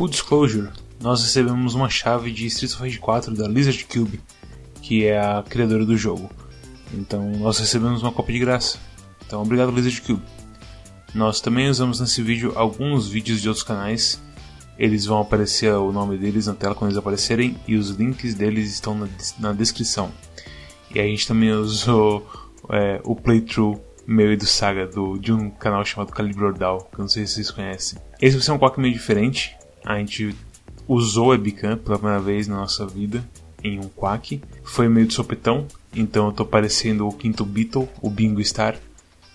Full disclosure, nós recebemos uma chave de of Rage 4 da Lizard Cube, que é a criadora do jogo. Então nós recebemos uma cópia de graça. Então obrigado Lizard Cube. Nós também usamos nesse vídeo alguns vídeos de outros canais. Eles vão aparecer o nome deles na tela quando eles aparecerem e os links deles estão na, na descrição. E a gente também usou é, o playthrough meu e do Saga do, de um canal chamado Calibre Ordal, que eu não sei se vocês conhecem. Esse vai ser um quack meio diferente. A gente usou webcam pela primeira vez na nossa vida em um quack. Foi meio de sopetão, então eu tô parecendo o quinto Beatle, o Bingo Star.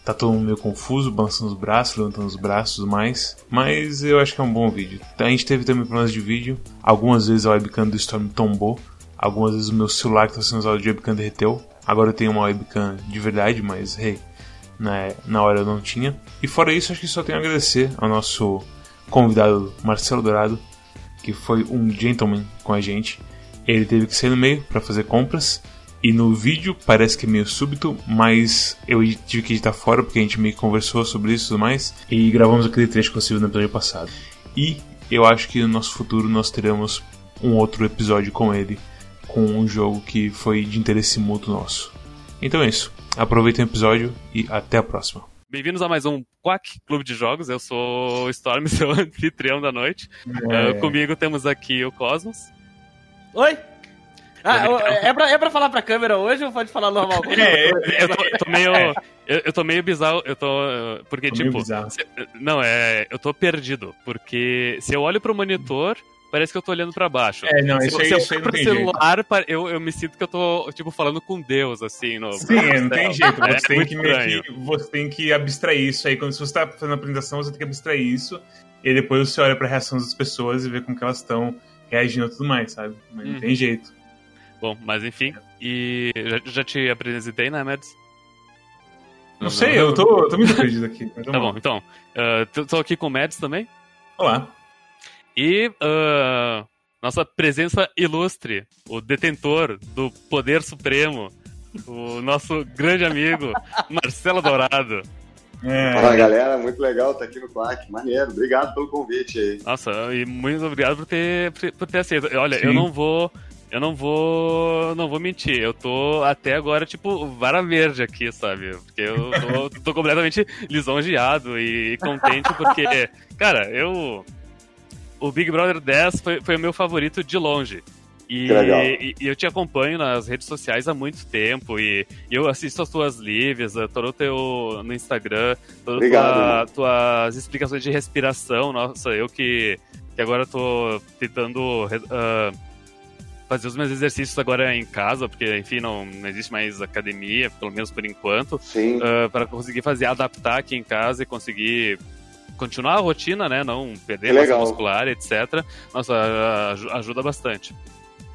Tá todo mundo meio confuso, balançando os braços, levantando os braços mais. Mas eu acho que é um bom vídeo. A gente teve também problemas de vídeo. Algumas vezes a webcam do Storm tombou. Algumas vezes o meu celular que está sendo usado de webcam derreteu. Agora eu tenho uma webcam de verdade, mas hey, na, na hora eu não tinha. E fora isso, acho que só tenho a agradecer ao nosso convidado Marcelo Dourado, que foi um gentleman com a gente. Ele teve que sair no meio para fazer compras. E no vídeo parece que é meio súbito, mas eu tive que editar fora porque a gente meio conversou sobre isso e tudo mais. E gravamos aquele trecho que eu no episódio passado. E eu acho que no nosso futuro nós teremos um outro episódio com ele, com um jogo que foi de interesse mútuo nosso. Então é isso. Aproveitem o episódio e até a próxima. Bem-vindos a mais um Quack Clube de Jogos. Eu sou o Storm, seu anfitrião da noite. É. Uh, comigo temos aqui o Cosmos. Oi! Ah, é pra, é pra falar pra câmera hoje ou pode falar normal? É, eu, tô, eu tô meio. Eu, eu tô meio bizarro, eu tô. Porque, tô tipo. Se, não, é. Eu tô perdido. Porque se eu olho pro monitor, parece que eu tô olhando pra baixo. É, não, isso se, aí, se isso eu olho pro celular, eu, eu me sinto que eu tô, tipo, falando com Deus, assim. No, Sim, no não tem jeito. Você, é, tem que meio que, você tem que abstrair isso aí. Quando você tá fazendo a apresentação, você tem que abstrair isso. E depois você olha pra reação das pessoas e vê como que elas estão reagindo e tudo mais, sabe? Mas não tem uhum. jeito. Bom, mas enfim. E já, já te apresentei, né, Mads? Não, não sei, não. eu tô, tô muito perdido aqui. Tá bom, então. Uh, tô aqui com o Mads também. Olá. E uh, nossa presença ilustre, o detentor do poder supremo, o nosso grande amigo Marcelo Dourado. É. Fala galera, muito legal estar aqui no Quack, maneiro, obrigado pelo convite aí. Nossa, e muito obrigado por ter, por ter aceito. Olha, Sim. eu não vou eu não vou. Não vou mentir. Eu tô até agora, tipo, vara verde aqui, sabe? Porque eu tô, tô completamente lisonjeado e contente porque, cara, eu o Big Brother 10 foi, foi o meu favorito de longe. E, e, e, eu te acompanho nas redes sociais há muito tempo e, e eu assisto as tuas lives, todo o teu no Instagram, todas tua, tuas explicações de respiração. Nossa, eu que, que agora tô tentando uh, fazer os meus exercícios agora em casa, porque enfim, não, não existe mais academia, pelo menos por enquanto, uh, para conseguir fazer adaptar aqui em casa e conseguir continuar a rotina, né? Não perder massa muscular, etc. Nossa, ajuda bastante.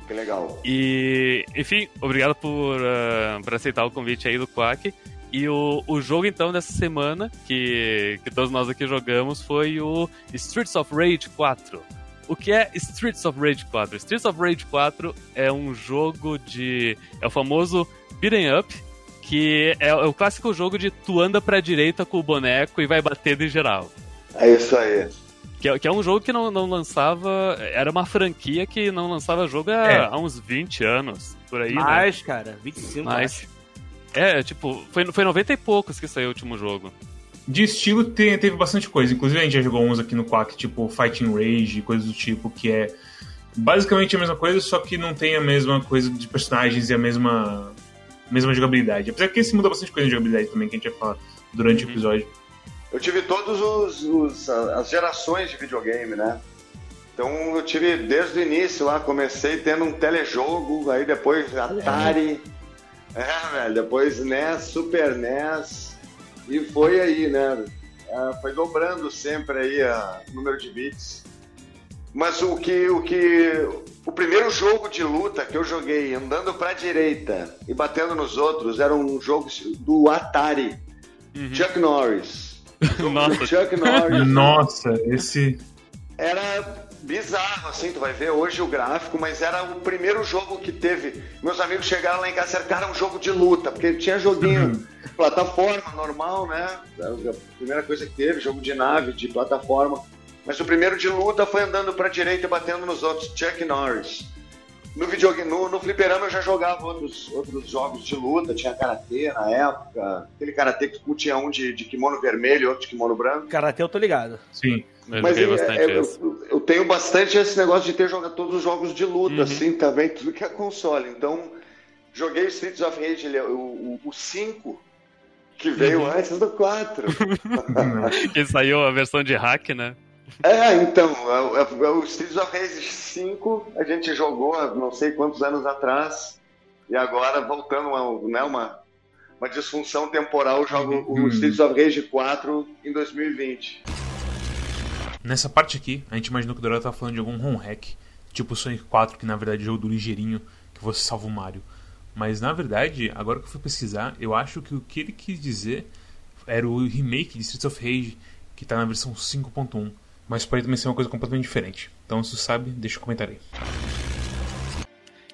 Que legal. E, enfim, obrigado por, uh, por aceitar o convite aí do Quack. E o, o jogo, então, dessa semana, que, que todos nós aqui jogamos, foi o Streets of Rage 4. O que é Streets of Rage 4? Streets of Rage 4 é um jogo de. É o famoso beat'em up, que é, é o clássico jogo de tu anda pra direita com o boneco e vai batendo em geral. É isso aí. Que é, que é um jogo que não, não lançava. Era uma franquia que não lançava jogo há, é. há uns 20 anos. Por aí, né? Mais, né? cara, 25 Mais. É, tipo, foi, foi 90 e poucos que saiu o último jogo. De estilo tem, teve bastante coisa. Inclusive a gente já jogou uns aqui no Quack, tipo Fighting Rage, coisas do tipo, que é basicamente a mesma coisa, só que não tem a mesma coisa de personagens e a mesma, mesma jogabilidade. Apesar que esse muda bastante coisa de jogabilidade também, que a gente vai falar durante uhum. o episódio. Eu tive todos os, os, as gerações de videogame, né? Então eu tive desde o início lá, comecei tendo um telejogo, aí depois Atari, é, velho, depois NES, Super NES, e foi aí, né? É, foi dobrando sempre aí o número de bits. Mas o que, o que. O primeiro jogo de luta que eu joguei andando pra direita e batendo nos outros era um jogo do Atari. Uhum. Chuck Norris. Nossa. Chuck Norris. Nossa, esse. Era bizarro, assim, tu vai ver hoje o gráfico, mas era o primeiro jogo que teve. Meus amigos chegaram lá em casa e cara, um jogo de luta, porque tinha joguinho uhum. plataforma normal, né? A primeira coisa que teve, jogo de nave, de plataforma. Mas o primeiro de luta foi andando pra direita e batendo nos outros, Chuck Norris. No videogame, no, no fliperama eu já jogava outros, outros jogos de luta, tinha karatê na época, aquele karatê que tinha um de, de kimono vermelho e outro de kimono branco. Karatê eu tô ligado. Sim. Eu Mas joguei é, bastante é, esse. eu, eu tenho bastante esse negócio de ter jogado todos os jogos de luta, Uhum. assim, também, tudo que é console. Então, joguei o Streets of Rage, é o 5, que veio Uhum. antes do 4. Que saiu a versão de hack, né? É, então, é, o- é o Streets of Rage 5, a gente jogou há não sei quantos anos atrás, e agora, voltando a né, uma, uma disfunção temporal, jogo o Uhum. Streets of Rage 4 em 2020. Nessa parte aqui, a gente imaginou que o Dorado tava falando de algum home hack, tipo o Sonic 4, que na verdade é o jogo do ligeirinho, que você salva o Mario. Mas na verdade, agora que eu fui pesquisar, eu acho que o que ele quis dizer era o remake de Streets of Rage, que tá na versão 5.1. Mas pode também ser uma coisa completamente diferente. Então, se tu sabe, deixa um comentário aí.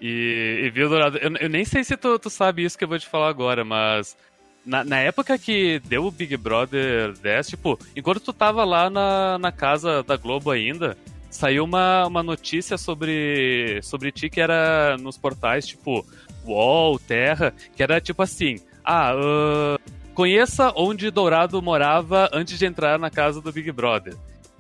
E, e viu, Dourado, eu, eu nem sei se tu, tu sabe isso que eu vou te falar agora, mas na, na época que deu o Big Brother 10, tipo, enquanto tu tava lá na, na casa da Globo ainda, saiu uma, uma notícia sobre, sobre ti que era nos portais, tipo, UOL, Terra, que era tipo assim, ah, ahn, conheça onde Dourado morava antes de entrar na casa do Big Brother.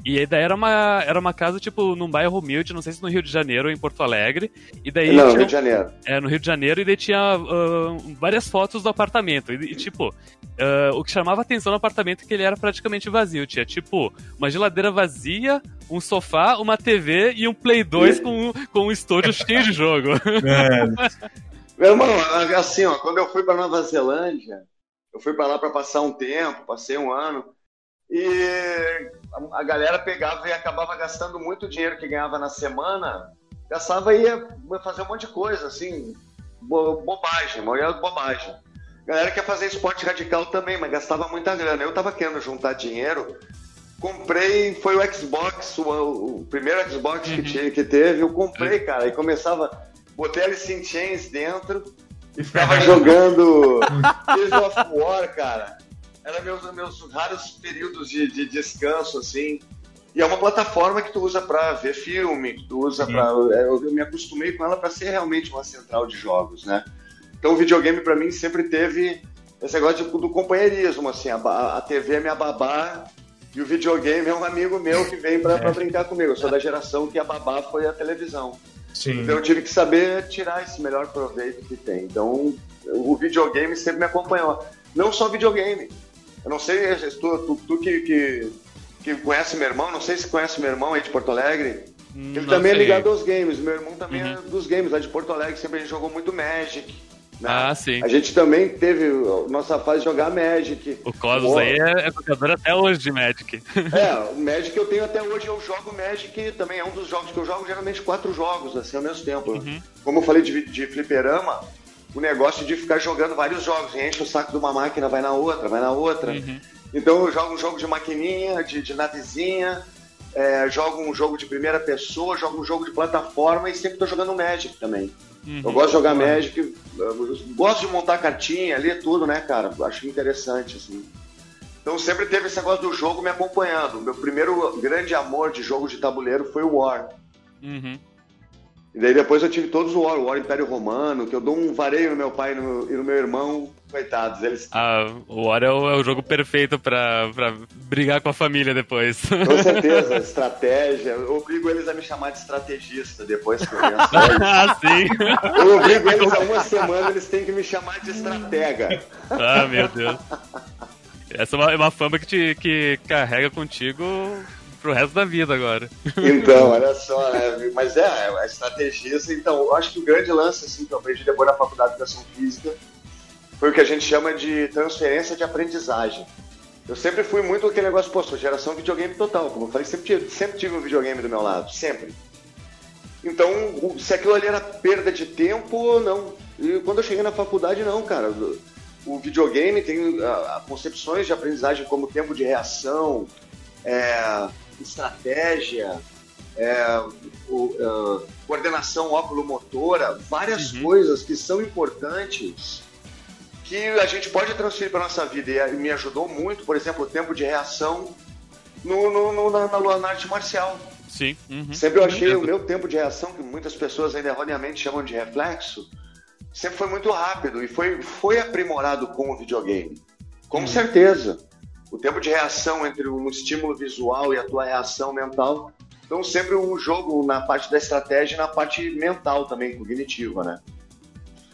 E aí daí era uma, era uma casa, tipo, num bairro humilde, não sei se no Rio de Janeiro ou em Porto Alegre. E daí Não, tinha- Rio de Janeiro. é, no Rio de Janeiro, e daí tinha ah, várias fotos do apartamento. E, e, tipo, ah, o que chamava atenção no apartamento é que ele era praticamente vazio. Tinha, tipo, uma geladeira vazia, um sofá, uma TV e um Play 2 com, com um estúdio cheio de jogo. Meu irmão, assim, ó, quando eu fui para Nova Zelândia, eu fui para lá para passar um tempo, passei um ano, e a, galera pegava e acabava gastando muito dinheiro que ganhava na semana, gastava e ia fazer um monte de coisa, assim, bo- bobagem, maioria bobagem. A galera quer fazer esporte radical também, mas gastava muita grana. Eu tava querendo juntar dinheiro, comprei, foi o Xbox, o, o primeiro Xbox que, tinha, que teve, eu comprei, cara, e começava, botei Alice in Chains dentro e ficava jogando Gears of War, cara. Era meus, meus raros períodos de, de descanso, assim. E é uma plataforma que tu usa pra ver filme, que tu usa pra. Eu, eu me acostumei com ela pra ser realmente uma central de jogos, né? Então o videogame pra mim sempre teve esse negócio de- do companheirismo, assim, a, a TV é minha babá e o videogame é um amigo meu que vem pra, pra brincar comigo. Eu sou da geração que a babá foi a televisão. Sim. Então eu tive que saber tirar esse melhor proveito que tem. Então o videogame sempre me acompanhou. Não só videogame. Eu não sei, se tu, tu, tu que, que, que conhece meu irmão, não sei se conhece meu irmão aí de Porto Alegre. Ele Não também é sei. ligado aos games. Meu irmão também Uhum. é dos games, lá de Porto Alegre. Sempre a gente jogou muito Magic. né? Ah, sim. A gente também teve nossa fase de jogar Magic. O Cosmos aí é, é jogador até hoje de Magic. É, o Magic eu tenho até hoje, eu jogo Magic, também é um dos jogos que eu jogo, geralmente quatro jogos, assim, ao mesmo tempo. Uhum. Como eu falei de, de fliperama, o negócio de ficar jogando vários jogos, enche o saco de uma máquina, vai na outra, vai na outra. Uhum. Então eu jogo um jogo de maquininha, de, de navezinha, é, jogo um jogo de primeira pessoa, jogo um jogo de plataforma e sempre tô jogando Magic também. Uhum. Eu gosto de jogar Magic, gosto de montar cartinha, ler tudo, né, cara? Acho interessante, assim. Então sempre teve esse negócio do jogo me acompanhando. Meu primeiro grande amor de jogo de tabuleiro foi o War. Uhum. E daí depois eu tive todos os War, o War Império Romano, que eu dou um vareio no meu pai e no, e no meu irmão, coitados. Eles, Ah, o War é o, é o jogo perfeito pra, pra brigar com a família depois. com certeza, estratégia. Eu obrigo eles a me chamar de estrategista depois que eu ah, sim. Eu obrigo eles a uma semana, eles têm que me chamar de estratega. Ah, meu Deus. Essa é uma, é uma fama que te que carrega contigo pro resto da vida agora. Então, olha só, né? Mas é, a estrategista, então, eu acho que o grande lance assim, que eu aprendi depois na faculdade de educação física foi o que a gente chama de transferência de aprendizagem. Eu sempre fui muito aquele negócio, pô, sou geração videogame total, como eu falei, sempre tive, sempre tive um videogame do meu lado, sempre. Então, se aquilo ali era perda de tempo não. E quando eu cheguei na faculdade, não, cara. O, videogame tem ah, concepções de aprendizagem como tempo de reação, é, estratégia, é, o, ah, coordenação óculo-motora, várias Uhum. coisas que são importantes que a gente pode transferir para nossa vida. E me ajudou muito, por exemplo, o tempo de reação no, no, no na, na, na, arte marcial. Sim. Uhum. Sempre eu achei o meu tempo de reação, que muitas pessoas ainda erroneamente chamam de reflexo, sempre foi muito rápido e foi, foi aprimorado com o videogame. Com uhum. certeza. O tempo de reação entre um estímulo visual e a tua reação mental. Então, sempre um jogo na parte da estratégia e na parte mental também, cognitiva, né?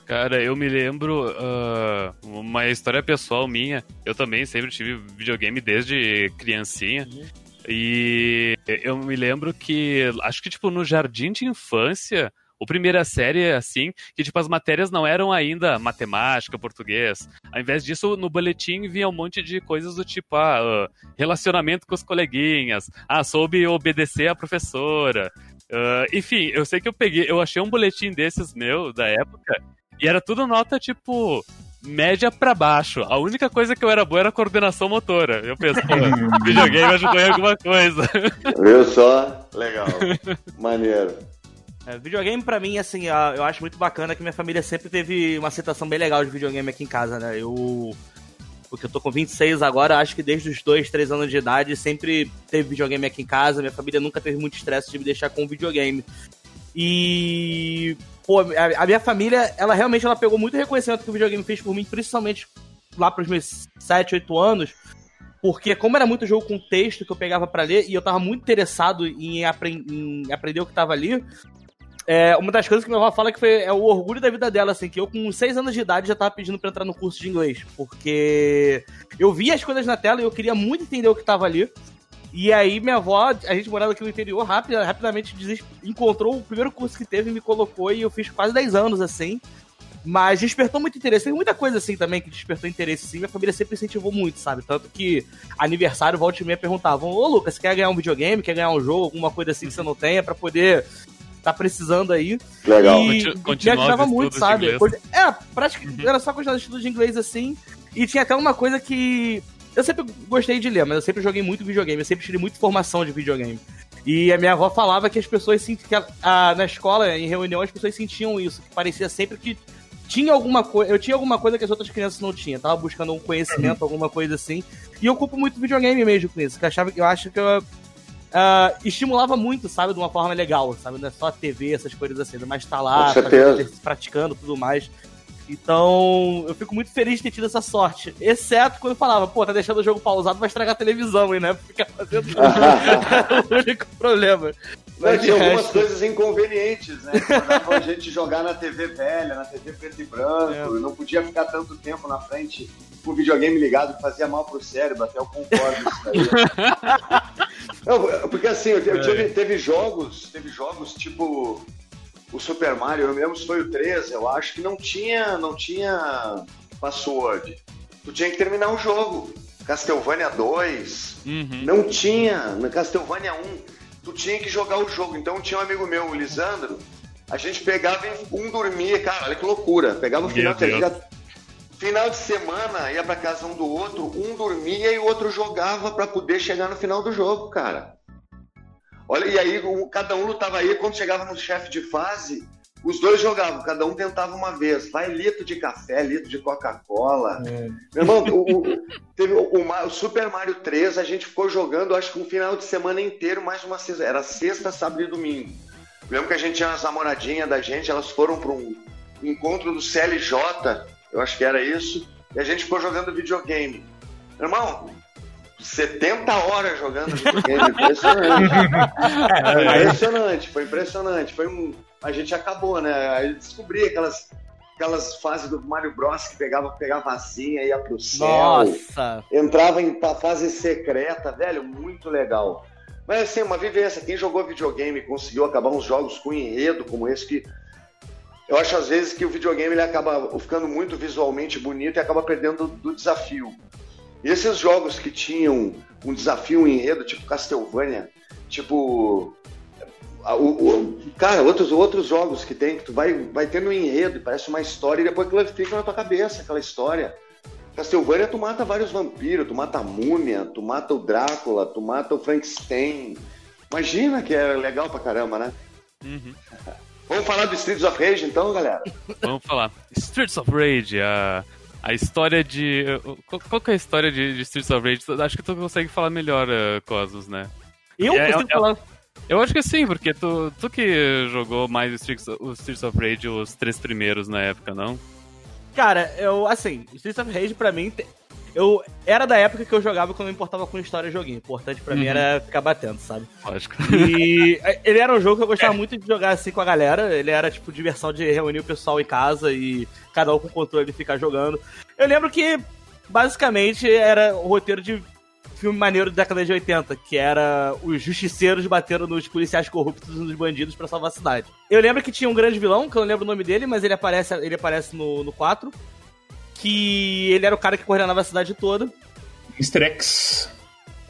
Cara, eu me lembro uh, uma história pessoal minha. Eu também sempre tive videogame desde criancinha. Uhum. E eu me lembro que, acho que tipo no jardim de infância, o primeira série, assim, que tipo as matérias não eram ainda matemática, português. Ao invés disso, no boletim vinha um monte de coisas do tipo, ah, uh, relacionamento com os coleguinhas, ah, soube obedecer a professora. Uh, enfim, eu sei que eu peguei, eu achei um boletim desses meu, da época, e era tudo nota tipo média para baixo. A única coisa que eu era boa era a coordenação motora. Eu penso, pô, videogame ajudou em alguma coisa. Viu só? Legal. Maneiro. É, videogame pra mim, assim, eu acho muito bacana que minha família sempre teve uma aceitação bem legal de videogame aqui em casa, né? Eu. Porque eu tô com 26 agora, acho que desde os 2, 3 anos de idade sempre teve videogame aqui em casa. Minha família nunca teve muito estresse de me deixar com videogame. E pô, a, minha família, ela realmente ela pegou muito reconhecimento que o videogame fez por mim, principalmente lá pros meus 7, 8 anos. Porque como era muito jogo com texto que eu pegava para ler e eu tava muito interessado em, apre em aprender o que tava ali, é, uma das coisas que minha avó fala que foi é o orgulho da vida dela, assim, que eu com 6 anos de idade já tava pedindo pra entrar no curso de inglês. Porque eu via as coisas na tela e eu queria muito entender o que tava ali. E aí minha avó, a gente morava aqui no interior, rápido, rapidamente encontrou o primeiro curso que teve, me colocou e eu fiz quase 10 anos assim. Mas despertou muito interesse. Tem muita coisa assim também que despertou interesse sim. Minha família sempre incentivou muito, sabe? Tanto que aniversário, volta e meia perguntavam: Ô Lucas, quer ganhar um videogame? Quer ganhar um jogo? Alguma coisa assim que você não tenha para poder tá precisando aí. Legal. E Continua me ajudava muito, sabe? É, praticamente uhum. era só continuar estudo de inglês assim. E tinha até uma coisa que eu sempre gostei de ler, mas eu sempre joguei muito videogame, eu sempre tirei muita formação de videogame. E a minha avó falava que as pessoas sentiam que a, a, na escola, em reunião, as pessoas sentiam isso, que parecia sempre que tinha alguma coisa, eu tinha alguma coisa que as outras crianças não tinham, tava buscando um conhecimento, alguma coisa assim. E eu culpo muito videogame mesmo com isso, que eu achava eu acho que eu uh, estimulava muito, sabe, de uma forma legal, sabe, não é só TV, essas coisas assim, mas tá lá, praticando tudo mais. Então, eu fico muito feliz de ter tido essa sorte. Exceto quando eu falava, pô, tá deixando o jogo pausado, vai estragar a televisão, hein, né? Ficar fazendo é o único problema. Mas tinha algumas coisas inconvenientes, né? Mandavam a gente jogar na TV velha, na TV preto e branco, é. não podia ficar tanto tempo na frente com o videogame ligado, que fazia mal pro cérebro, até eu concordo com isso aí. não, porque assim, eu, tive, teve jogos, teve jogos tipo o Super Mario, eu mesmo foi o 13, eu acho que não tinha, não tinha password. Tu tinha que terminar o jogo. Castlevania 2, uhum. não tinha. No Castlevania 1, tu tinha que jogar o jogo. Então tinha um amigo meu, o Lisandro, a gente pegava e um dormia, cara, olha que loucura. Pegava o final, final de semana, ia pra casa um do outro, um dormia e o outro jogava para poder chegar no final do jogo, cara. Olha, e aí cada um lutava aí, quando chegava no chefe de fase, os dois jogavam, cada um tentava uma vez. Vai litro de café, litro de Coca-Cola. É. Meu irmão, o, o, teve o, o, Super Mario 3, a gente ficou jogando, acho que um final de semana inteiro, mais uma sexta. Era sexta, sábado e domingo. lembro que a gente tinha umas namoradinhas da gente, elas foram para um encontro do CLJ, eu acho que era isso, e a gente ficou jogando videogame. Meu irmão, 70 horas jogando videogame, impressionante. Foi impressionante, foi impressionante. Foi um... A gente acabou, né? Aí descobri aquelas, aquelas fases do Mario Bros que pegava, pegava vacinha, ia pro céu. Nossa! Entrava em fase secreta, velho, muito legal. Mas assim, uma vivência. Quem jogou videogame conseguiu acabar uns jogos com enredo como esse que. Eu acho às vezes que o videogame ele acaba ficando muito visualmente bonito e acaba perdendo do desafio. E esses jogos que tinham um desafio, um enredo, tipo Castlevania, tipo. O, o, cara, outros, outros jogos que tem, que tu vai, vai tendo um enredo, parece uma história, e depois aquilo fica na tua cabeça, aquela história. Castlevania, tu mata vários vampiros, tu mata a múmia, tu mata o Drácula, tu mata o Frankenstein. Imagina que é legal pra caramba, né? Uhum. Vamos falar do Streets of Rage então, galera? Vamos falar. Streets of Rage, a a história de. Qual, qual que é a história de, de Streets of Rage? Acho que tu consegue falar melhor, uh, Cosmos, né? Eu é, consigo é, falar. Eu acho que sim, porque tu, tu que jogou mais Streets, o Streets of Rage, os três primeiros na época, não? Cara, eu, assim, Streets of Rage pra mim, eu era da época que eu jogava quando eu importava com história e joguinho. O importante pra uhum. mim era ficar batendo, sabe? Lógico. E ele era um jogo que eu gostava muito de jogar assim com a galera. Ele era tipo diversão de reunir o pessoal em casa e cada um com controle e ficar jogando. Eu lembro que basicamente era o roteiro de filme maneiro da década de 80, que era os justiceiros batendo nos policiais corruptos e nos bandidos para salvar a cidade. Eu lembro que tinha um grande vilão, que eu não lembro o nome dele, mas ele aparece, ele aparece no, no 4. Que ele era o cara que coordenava a cidade toda. Easter eggs.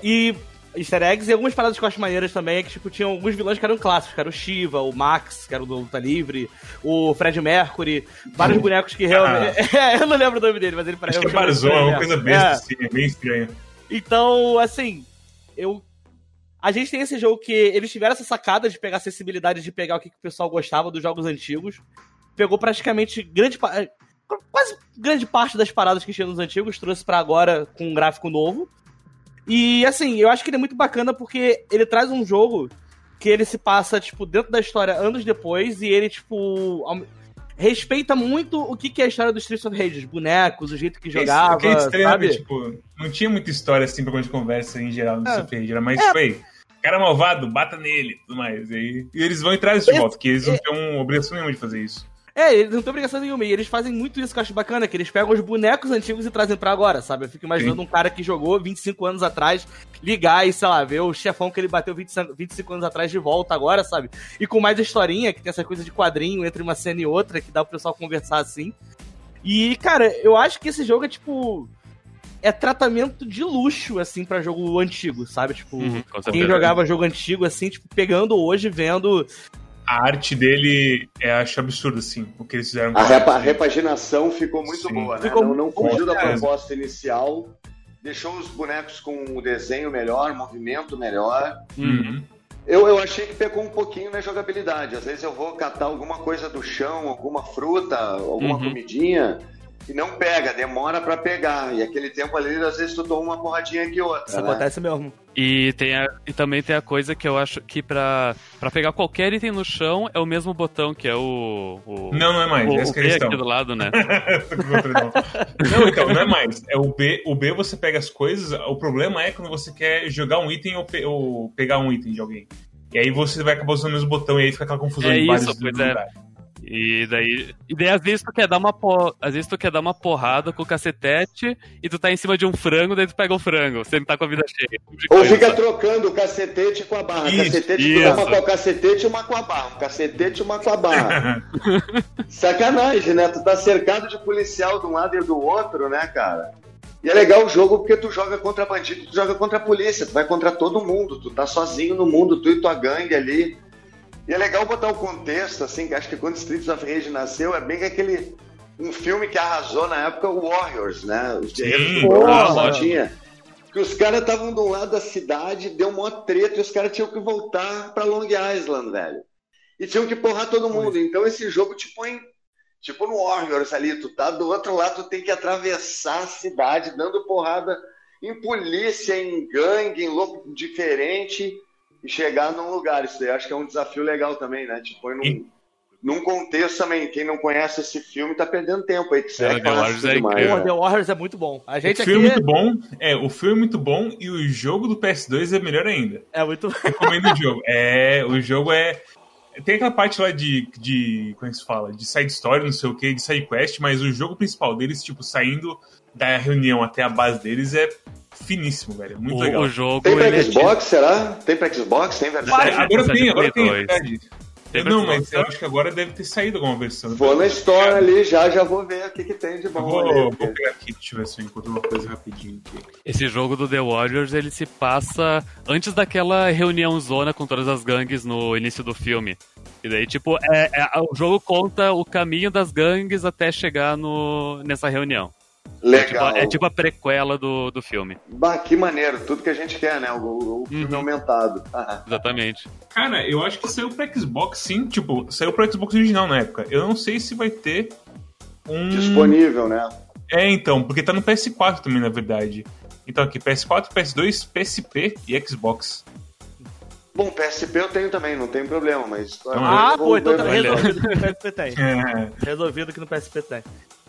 E easter eggs e algumas paradas que eu acho maneiras também é que, tipo, tinham alguns vilões que eram clássicos, que era o Shiva, o Max, que era o do Luta Livre, o Fred Mercury, vários bonecos que realmente... Ah. eu não lembro o nome dele, mas ele parece... Acho que é Barzão, é uma coisa besta, é. assim, é bem estranho. Então, assim, eu. A gente tem esse jogo que eles tiveram essa sacada de pegar a acessibilidade, de pegar o que, que o pessoal gostava dos jogos antigos. Pegou praticamente grande quase grande parte das paradas que tinha nos antigos, trouxe para agora com um gráfico novo. E assim, eu acho que ele é muito bacana porque ele traz um jogo que ele se passa, tipo, dentro da história anos depois e ele, tipo, respeita muito o que, que é a história do Streets of Rage, os bonecos, o jeito que jogava, que é estranho, sabe? Tipo, não tinha muita história assim pra gente conversa em geral no é. Streets of Rage, era mais é. tipo, aí, cara malvado, bata nele, tudo mais. E, e eles vão entrar nesse de volta, porque eles não é. têm obrigação nenhuma de fazer isso. É, eles não têm obrigação nenhuma. E eles fazem muito isso que eu acho bacana, que eles pegam os bonecos antigos e trazem para agora, sabe? Eu fico imaginando Sim. um cara que jogou 25 anos atrás ligar e, sei lá, ver o chefão que ele bateu 25, 25 anos atrás de volta agora, sabe? E com mais historinha, que tem essa coisa de quadrinho entre uma cena e outra, que dá pro pessoal conversar assim. E, cara, eu acho que esse jogo é tipo é tratamento de luxo, assim, para jogo antigo, sabe? Tipo, uhum, quem jogava jogo antigo, assim, tipo, pegando hoje, vendo a arte dele é, acho absurdo, assim, o que eles fizeram. A, repa, a repaginação ficou muito Sim. boa, né? Ficou não, não fugiu da proposta inicial, deixou os bonecos com o desenho melhor, movimento melhor. Uhum. Eu, eu achei que pecou um pouquinho na jogabilidade. Às vezes eu vou catar alguma coisa do chão, alguma fruta, alguma uhum. comidinha, e não pega, demora para pegar. E aquele tempo ali, às vezes tu toma uma porradinha aqui outra. Isso né? acontece mesmo. E, tem a, e também tem a coisa que eu acho que pra, pra pegar qualquer item no chão é o mesmo botão que é o. o não, não é mais. O, essa o B aqui do lado, né? não, então, não é mais. É o B, o B você pega as coisas. O problema é quando você quer jogar um item ou, pe, ou pegar um item de alguém. E aí você vai acabar usando o mesmo botão e aí fica aquela confusão é em vários isso, pois é. E daí, e daí às vezes tu quer dar uma por... às vezes tu quer dar uma porrada com o cacetete e tu tá em cima de um frango, daí tu pega o frango, você não tá com a vida cheia. Ou fica trocando o cacetete com a barra. Isso, cacetete isso. tu uma com o cacetete e uma com a barra. Cacetete e uma com a barra. Sacanagem, né? Tu tá cercado de policial de um lado e do outro, né, cara? E é legal o jogo porque tu joga contra bandido, tu joga contra a polícia, tu vai contra todo mundo, tu tá sozinho no mundo, tu e tua gangue ali. E é legal botar o contexto, assim, que acho que quando Streets of Rage nasceu, é bem que aquele. Um filme que arrasou na época, o Warriors, né? Os Sim, tinha. Que os caras estavam do lado da cidade, deu uma treta e os caras tinham que voltar para Long Island, velho. E tinham que porrar todo mundo. Então esse jogo te põe tipo no Warriors ali, tu tá do outro lado, tu tem que atravessar a cidade dando porrada em polícia, em gangue, em louco diferente e chegar num lugar. Isso aí acho que é um desafio legal também, né? Tipo, num, e... num contexto também. Quem não conhece esse filme tá perdendo tempo aí. Que é, The Warriors é incrível. The Warriors é muito bom. A gente o filme é muito bom. É, o filme é muito bom e o jogo do PS2 é melhor ainda. É muito bom. Recomendo o jogo. É, o jogo é. Tem aquela parte lá de, de. Como é que se fala? De side story, não sei o que, de side quest, mas o jogo principal deles, tipo, saindo da reunião até a base deles é finíssimo, velho. Muito o, legal. O jogo, tem pra é Xbox, é... será? Tem pra Xbox? Tem verdade? Agora tem, agora tem, verdade. não, mas eu acho que agora deve ter saído alguma versão. Vou na Store ali já, já vou ver o que, que tem de bom. vou, ali, vou pegar aqui, deixa eu ver se eu encontro uma coisa rapidinho aqui. Esse jogo do The Warriors, ele se passa antes daquela reunião zona com todas as gangues no início do filme. E daí, tipo, é, é, o jogo conta o caminho das gangues até chegar no, nessa reunião. Legal. É tipo, é tipo, a prequela do, do filme. Bah, que maneiro. Tudo que a gente quer, né? O, o filme uhum. aumentado. Exatamente. Cara, eu acho que saiu pra Xbox, sim. Tipo, saiu pro Xbox original na época. Eu não sei se vai ter um... Disponível, né? É, então, porque tá no PS4 também, na verdade. Então aqui, PS4, PS2, PSP e Xbox. Bom, PSP eu tenho também, não tem problema, mas. Ah, pô, então tá resolvido que no PSP tem. É. Resolvido que no PSP tem.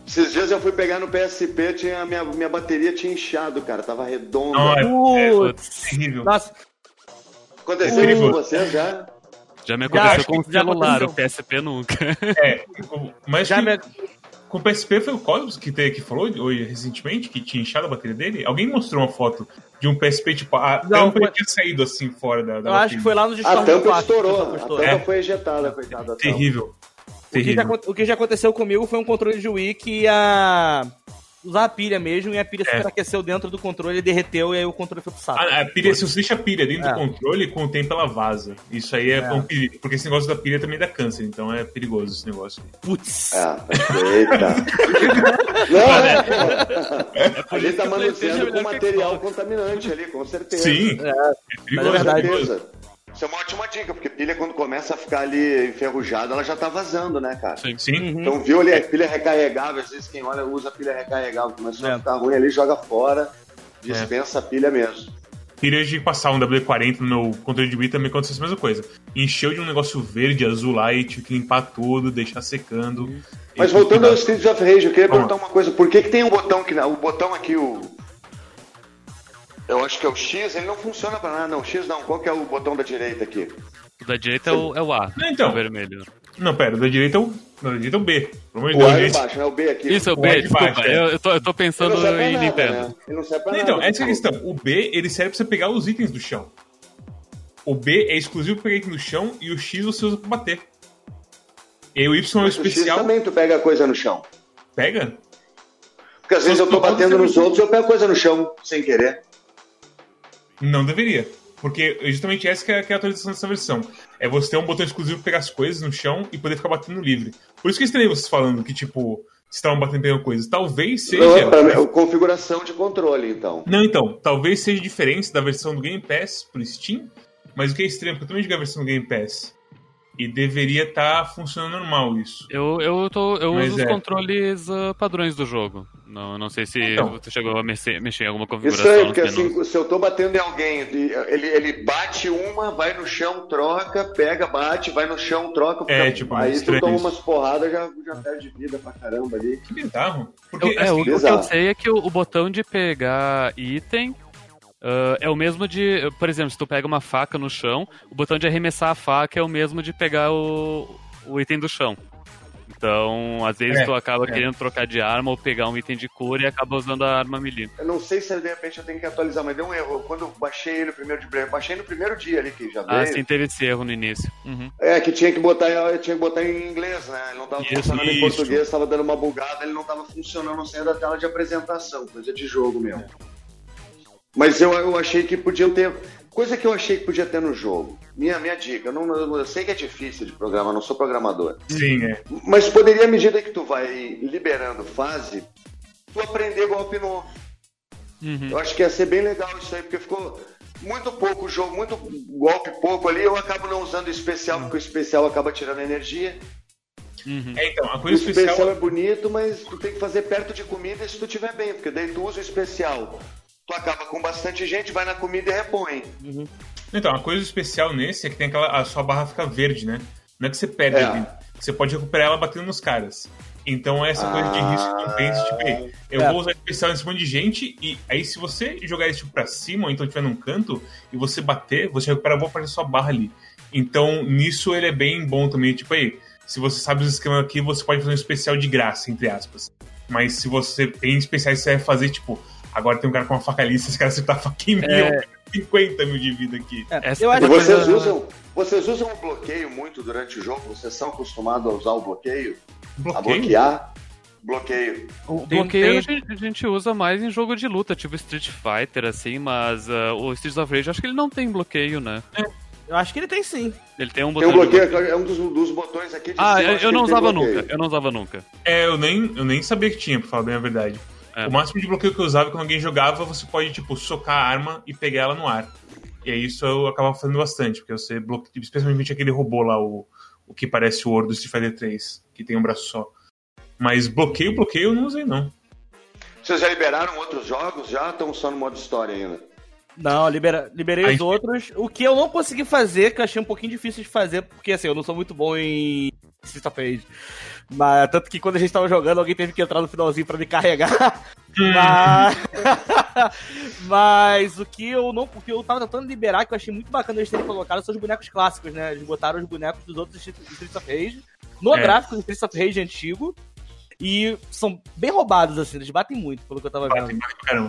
Esses dias eu fui pegar no PSP, tinha, minha, minha bateria tinha inchado, cara, tava redonda. Não, é, é, terrível. Nossa. Aconteceu isso com vocês já? Já me aconteceu já, com o celular, o PSP nunca. É, mas já que, me... com o PSP foi o Cosmos que, que falou hoje recentemente que tinha inchado a bateria dele. Alguém mostrou uma foto de um PSP, tipo, a não, tampa foi... tinha saído assim fora da. da eu acho que foi lá no Discord. A tampa estourou, a tampa é. foi ejetada, coitada. Terrível. O que, já, o que já aconteceu comigo foi um controle de Wii que ia usar a pilha mesmo e a pilha é. superaqueceu dentro do controle, derreteu e aí o controle foi pro saco. A, a pilha, se você deixa a pilha dentro é. do controle, com o tempo ela vaza. Isso aí é, é. um perigo, porque esse negócio da pilha também dá câncer, então é perigoso esse negócio. Putz! Ah, eita! Não, é, a gente tá manuseando com material contaminante ali, com certeza. Sim, é, é, é verdade. Isso é uma ótima dica, porque pilha quando começa a ficar ali enferrujada, ela já tá vazando, né, cara? Sim. Sim. Uhum. Então viu ali a pilha recarregável, às vezes quem olha usa pilha recarregável, começou é. a ficar ruim ali, joga fora, dispensa é. a pilha mesmo. Pilha de passar um W40 no meu controle de Wii também aconteceu a mesma coisa. Encheu de um negócio verde, azul lá e tive que limpar tudo, deixar secando. Mas voltando ao Streets of Rage, eu queria perguntar uma coisa. Por que, que tem um botão que. O botão aqui, o, eu acho que é o X, ele não funciona pra nada. Não, o X não. Qual que é o botão da direita aqui? O da direita é o, é o A. Não, então. O vermelho. Não, pera, o da direita é o. da direita é o B. O A é embaixo, é o B aqui. Isso, é o B, desculpa. Baixo, é. eu, tô, eu tô pensando em nada, Nintendo. Né? Ele não serve pra não, nada. Então, essa é a questão. O B, ele serve pra você pegar os itens do chão. O B é exclusivo pra pegar item no chão e o X você usa pra bater. E o Y é o especial. O X também tu pega coisa no chão. Pega? Porque às vezes eu tô batendo nos outros e eu pego coisa no chão sem querer. Não deveria. Porque justamente essa que é, que é a atualização dessa versão. É você ter um botão exclusivo pra pegar as coisas no chão e poder ficar batendo livre. Por isso que eu estranhei vocês falando que, tipo, estavam batendo pegando coisas. Talvez seja. Não, é configuração de controle, então. Não, então. Talvez seja diferente da versão do Game Pass pro Steam. Mas o que é estranho, porque eu também joguei a versão do Game Pass. E deveria estar tá funcionando normal isso. Eu, eu, tô, eu uso é. os controles uh, padrões do jogo. Não, não sei se então, você chegou a mexer, mexer em alguma configuração. Isso aí, porque assim, se eu tô batendo em alguém, ele, ele bate uma, vai no chão, troca, pega, bate, vai no chão, troca. É, tipo, aí tu toma umas porradas, já, já perde vida pra caramba ali. Que bizarro. Porque, eu, é, assim, o, bizarro. o que eu sei é que o, o botão de pegar item Uh, é o mesmo de, por exemplo, se tu pega uma faca no chão, o botão de arremessar a faca é o mesmo de pegar o, o item do chão. Então, às vezes é, tu acaba é. querendo trocar de arma ou pegar um item de cor e acaba usando a arma melee. Eu não sei se de repente eu tenho que atualizar, mas deu um erro. Quando eu baixei ele primeiro de breve, baixei no primeiro dia ali que já veio. Ah, sim, teve esse erro no início. Uhum. É, que tinha que botar, tinha que botar em inglês, né? Ele não tava isso, funcionando isso. em português, tava dando uma bugada, ele não tava funcionando sem da tela de apresentação, coisa de jogo mesmo. É. Mas eu, eu achei que podiam ter. Coisa que eu achei que podia ter no jogo. Minha, minha dica, eu, não, eu sei que é difícil de programar, não sou programador. Sim, é. Mas poderia, à medida que tu vai liberando fase, tu aprender golpe novo. Uhum. Eu acho que ia ser bem legal isso aí, porque ficou muito pouco jogo, muito golpe pouco ali. Eu acabo não usando o especial, porque o especial acaba tirando energia. Uhum. É, então, a coisa o especial... especial é bonito, mas tu tem que fazer perto de comida se tu tiver bem, porque daí tu usa o especial tu acaba com bastante gente, vai na comida e repõe. Uhum. Então, a coisa especial nesse é que tem aquela. A sua barra fica verde, né? Não é que você perde é. Você pode recuperar ela batendo nos caras. Então, essa ah, coisa de risco que pensa, tipo, eu é. vou usar especial em cima de gente, e aí se você jogar isso tipo, pra cima, ou então estiver num canto, e você bater, você recupera boa parte da sua barra ali. Então, nisso ele é bem bom também. Tipo, aí, se você sabe os esquemas aqui, você pode fazer um especial de graça, entre aspas. Mas se você tem especiais, você vai fazer, tipo, Agora tem um cara com uma faca lista, esse cara acertar a faca em mil, é... 50 mil de vida aqui. É, eu acho vocês, coisa... usam, vocês usam o bloqueio muito durante o jogo? Vocês são acostumados a usar o bloqueio? bloqueio? A bloquear? Bloqueio. O tem, bloqueio tem... A, gente, usa mais em jogo de luta, tipo Street Fighter, assim, mas uh, o Streets of Rage acho que ele não tem bloqueio, né? É. Eu acho que ele tem sim. Ele tem um botão. Tem um bloqueio, bloqueio. é um dos, dos, botões aqui de Ah, cima, eu, eu não usava nunca. Eu não usava nunca. É, eu nem, eu nem sabia que tinha, pra falar bem a verdade. É. O máximo de bloqueio que eu usava quando alguém jogava, você pode, tipo, socar a arma e pegar ela no ar. E aí isso eu acabava fazendo bastante, porque você bloqueia, especialmente aquele robô lá, o, o que parece o Ouro do Street Fighter 3, que tem um braço só. Mas bloqueio, bloqueio eu não usei, não. Vocês já liberaram outros jogos? Já estão só no modo história ainda? Não, libera, liberei Aí, os outros. O que eu não consegui fazer, que eu achei um pouquinho difícil de fazer, porque assim, eu não sou muito bom em Street of Rage. Mas, tanto que quando a gente tava jogando, alguém teve que entrar no finalzinho pra me carregar. Hum. Mas... Mas o que eu não. O que eu tava tentando liberar, que eu achei muito bacana eles terem colocado, são os bonecos clássicos, né? Eles botaram os bonecos dos outros Streets of Rage no é. gráfico do Streets of Rage antigo. E são bem roubados, assim, eles batem muito, pelo que eu tava vendo.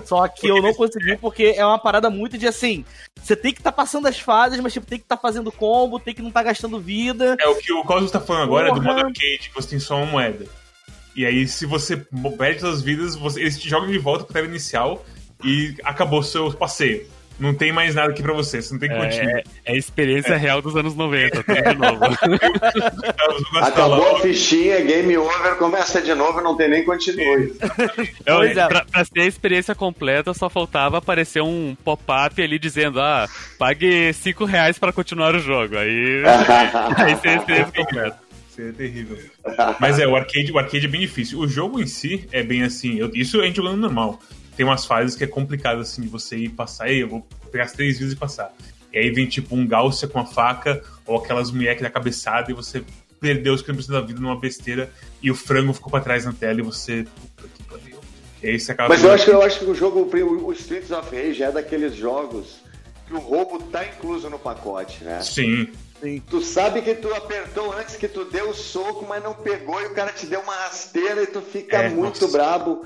Só que eu não consegui porque é uma parada muito de assim. Você tem que estar tá passando as fases, mas tipo, tem que estar tá fazendo combo, tem que não estar tá gastando vida. É o que o Cosmos tá falando agora Porra. é do modo arcade, que você tem só uma moeda. E aí, se você perde suas vidas, você, eles te jogam de volta pro tela inicial e acabou seu passeio não tem mais nada aqui pra você, você não tem que continuar. É, é a experiência é. real dos anos 90, tudo de novo. Acabou a fichinha, game over, começa de novo, não tem nem continue. É. pra, pra ter a experiência completa, só faltava aparecer um pop-up ali dizendo, ah, pague 5 reais pra continuar o jogo. Aí, aí seria a experiência completa. Seria terrível. Mas é, o arcade, o arcade é bem difícil. O jogo em si é bem assim. Eu, isso a gente jogando normal tem umas fases que é complicado, assim, de você ir passar, e eu vou pegar as três vidas e passar. E aí vem, tipo, um Gáucia com a faca, ou aquelas mulheres da cabeçada, e você perdeu os campos da vida numa besteira, e o frango ficou pra trás na tela, e você... Puta que pariu. E aí você acaba... Mas eu acho, que, eu acho que o jogo, o Streets of Rage é daqueles jogos que o roubo tá incluso no pacote, né? Sim. Sim. Tu sabe que tu apertou antes que tu deu o soco, mas não pegou e o cara te deu uma rasteira e tu fica é, muito nossa. brabo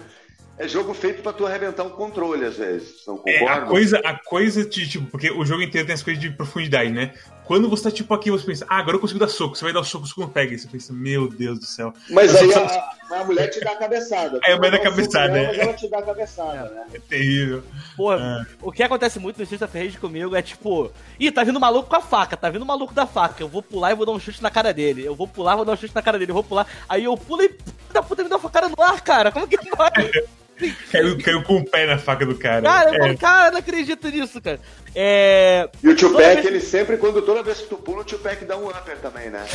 é jogo feito para tu arrebentar um controle, às vezes. Não concordo? É, a coisa, a coisa de, tipo, porque o jogo inteiro tem as coisas de profundidade, né? Quando você tá, tipo, aqui, você pensa, ah, agora eu consigo dar soco. Você vai dar o soco, o soco não pega. E você pensa, meu Deus do céu. Mas aí a, a, mulher te dá a cabeçada. É, a mulher dá a cabeçada, né? Mas ela te dá a cabeçada, né? É terrível. Pô, é. o que acontece muito no Street of Rage comigo é, tipo, ih, tá vindo maluco com a faca, tá vindo o maluco da faca. Eu vou pular e vou dar um chute na cara dele. Eu vou pular e vou dar um chute na cara dele. Eu vou pular. Aí eu pulo e, da puta, me dá uma facada no ar, cara. Como que vai? caiu, caiu com o pé na faca do cara. Cara, eu é. cara, não acredito nisso, cara. É... E o Tupac, ele sempre, quando toda vez que tu pula, o Tupac dá um upper também, né?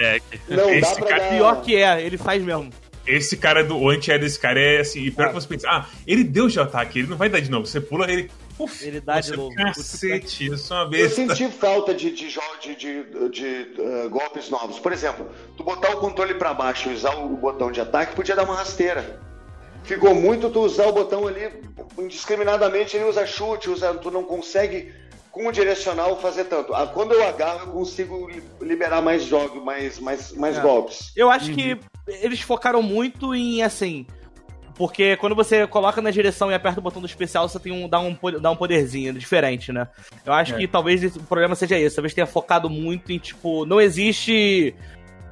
É. Não Esse dá pra cara... dar... Pior que é, ele faz mesmo. Esse cara do o anti desse cara é assim, e pior que você pensa, ah, ele deu de ataque, ele não vai dar de novo. Você pula, ele. Uf, ele dá de novo. Cacete, eu sou uma besta. Eu senti falta de, de, de, de, de uh, golpes novos. Por exemplo, tu botar o controle para baixo e usar o botão de ataque podia dar uma rasteira ficou muito tu usar o botão ali indiscriminadamente, ele usa chute, usa, tu não consegue com o direcional fazer tanto. Ah, quando eu agarro, eu consigo liberar mais jogos, mais, mais, mais é. golpes. Eu acho uhum. que eles focaram muito em assim. Porque quando você coloca na direção e aperta o botão do especial, você tem um, dá, um, dá um poderzinho diferente, né? Eu acho é. que talvez o problema seja esse. Talvez tenha focado muito em, tipo, não existe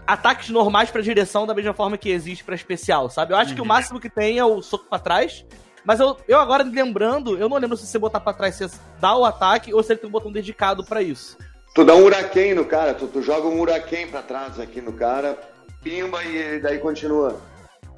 ataques normais pra direção da mesma forma que existe pra especial, sabe? Eu acho uhum. que o uhum. máximo que tem é o soco pra trás. Mas eu, eu agora lembrando, eu não lembro se você botar pra trás, você dá o ataque ou se ele tem um botão dedicado para isso. Tu dá um huracan no cara, tu, tu joga um huracan pra trás aqui no cara, pimba e daí continua.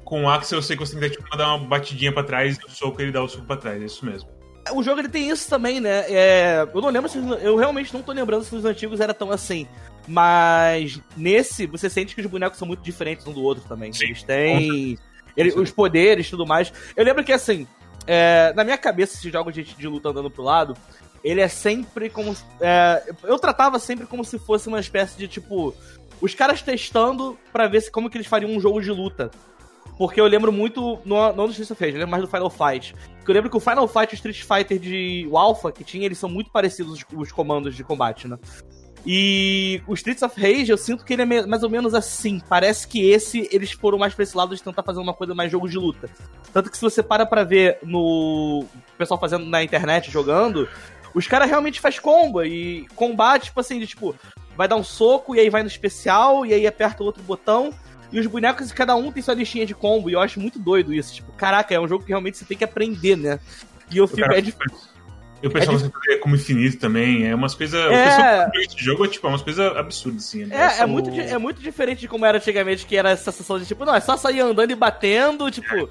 Com o Axel eu sei que você tem que tipo, dar uma batidinha pra trás e o soco ele dá o soco pra trás, é isso mesmo. O jogo ele tem isso também, né? É, eu não lembro se. Eu realmente não tô lembrando se os antigos era tão assim. Mas nesse, você sente que os bonecos são muito diferentes um do outro também. Sim. Eles têm. Ele, os poderes e tudo mais. Eu lembro que assim, é, na minha cabeça, esse jogo de, de luta andando pro lado, ele é sempre como. É, eu tratava sempre como se fosse uma espécie de tipo. Os caras testando para ver se, como que eles fariam um jogo de luta. Porque eu lembro muito, no, não do Street of Rage, eu lembro mais do Final Fight. Porque eu lembro que o Final Fight e o Street Fighter de o Alpha que tinha, eles são muito parecidos os comandos de combate, né? E o Streets of Rage, eu sinto que ele é mais ou menos assim. Parece que esse, eles foram mais pra esse lado de tentar fazer uma coisa mais jogo de luta. Tanto que se você para pra ver no. O pessoal fazendo na internet, jogando, os caras realmente faz combo. E combate, tipo assim, de tipo, vai dar um soco e aí vai no especial, e aí aperta outro botão. E os bonecos, cada um tem sua listinha de combo, e eu acho muito doido isso. Tipo, caraca, é um jogo que realmente você tem que aprender, né? E eu fico. É difícil. E o pessoal é, como infinito também, é umas coisas. É... O esse jogo é tipo, é umas coisas absurdas, assim. É, é, muito, é muito diferente de como era antigamente, que era essa sensação de tipo, não, é só sair andando e batendo, tipo.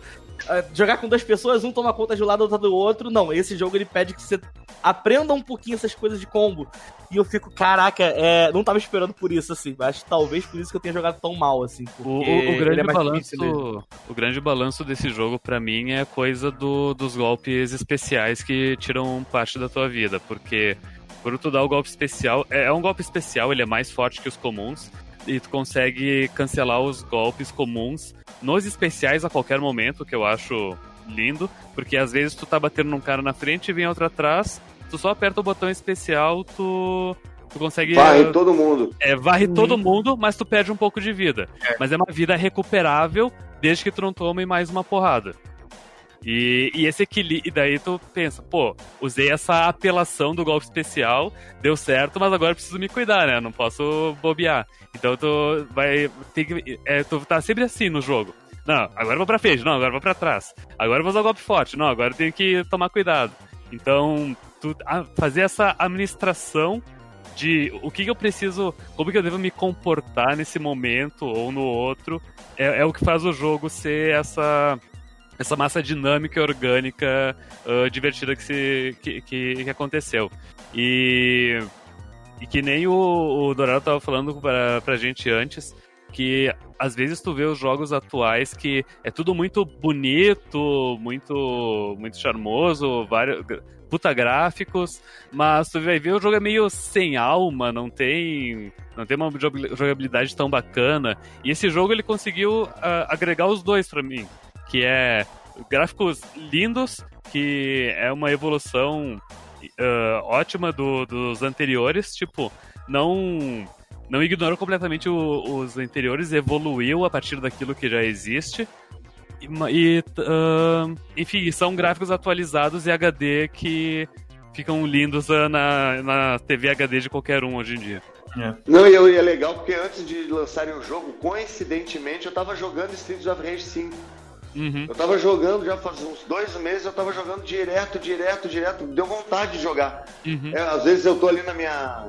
É. Jogar com duas pessoas, um toma conta de um lado, outro do outro. Não, esse jogo ele pede que você aprenda um pouquinho essas coisas de combo. E eu fico, caraca, é, não tava esperando por isso, assim. Acho que talvez por isso que eu tenha jogado tão mal, assim. O, o, o, grande é balanço, o grande balanço desse jogo, para mim, é a coisa do, dos golpes especiais que tiram parte da tua vida. Porque quando tu dá o golpe especial, é, é um golpe especial, ele é mais forte que os comuns. E tu consegue cancelar os golpes comuns nos especiais a qualquer momento, que eu acho lindo, porque às vezes tu tá batendo num cara na frente e vem outro atrás, tu só aperta o botão especial, tu tu consegue. Varre uh, todo mundo. É, varre hum. todo mundo, mas tu perde um pouco de vida. É. Mas é uma vida recuperável desde que tu não tome mais uma porrada. E, e esse equilíbrio. Daí tu pensa, pô, usei essa apelação do golpe especial, deu certo, mas agora preciso me cuidar, né? Não posso bobear. Então tu vai. Tem que, é, tu tá sempre assim no jogo. Não, agora eu vou pra frente, não, agora eu vou pra trás. Agora eu vou usar o golpe forte, não, agora eu tenho que tomar cuidado. Então, tu, fazer essa administração de o que, que, eu preciso, como que eu devo me comportar nesse momento ou no outro, é, é o que faz o jogo ser essa essa massa dinâmica orgânica uh, divertida que, se, que, que, que, aconteceu. E, e que nem o, o Dourado tava falando pra, pra gente antes, que às vezes tu vê os jogos atuais que é tudo muito bonito, muito muito charmoso, vários puta gráficos, mas tu vai ver o jogo é meio sem alma, não tem não tem uma jogabilidade tão bacana. E esse jogo ele conseguiu uh, agregar os dois para mim, que é gráficos lindos, que é uma evolução uh, ótima do, dos anteriores, tipo, não não ignorou completamente o, os anteriores, evoluiu a partir daquilo que já existe. E, e uh, enfim, são gráficos atualizados e HD que ficam lindos na, na TV HD de qualquer um hoje em dia. É. Não, e, e é legal porque antes de lançarem o jogo, coincidentemente, eu tava jogando Streets of Rage 5. Uhum. Eu tava jogando já faz uns dois meses, eu tava jogando direto, direto, direto. Deu vontade de jogar. Uhum. É, às vezes eu tô ali na minha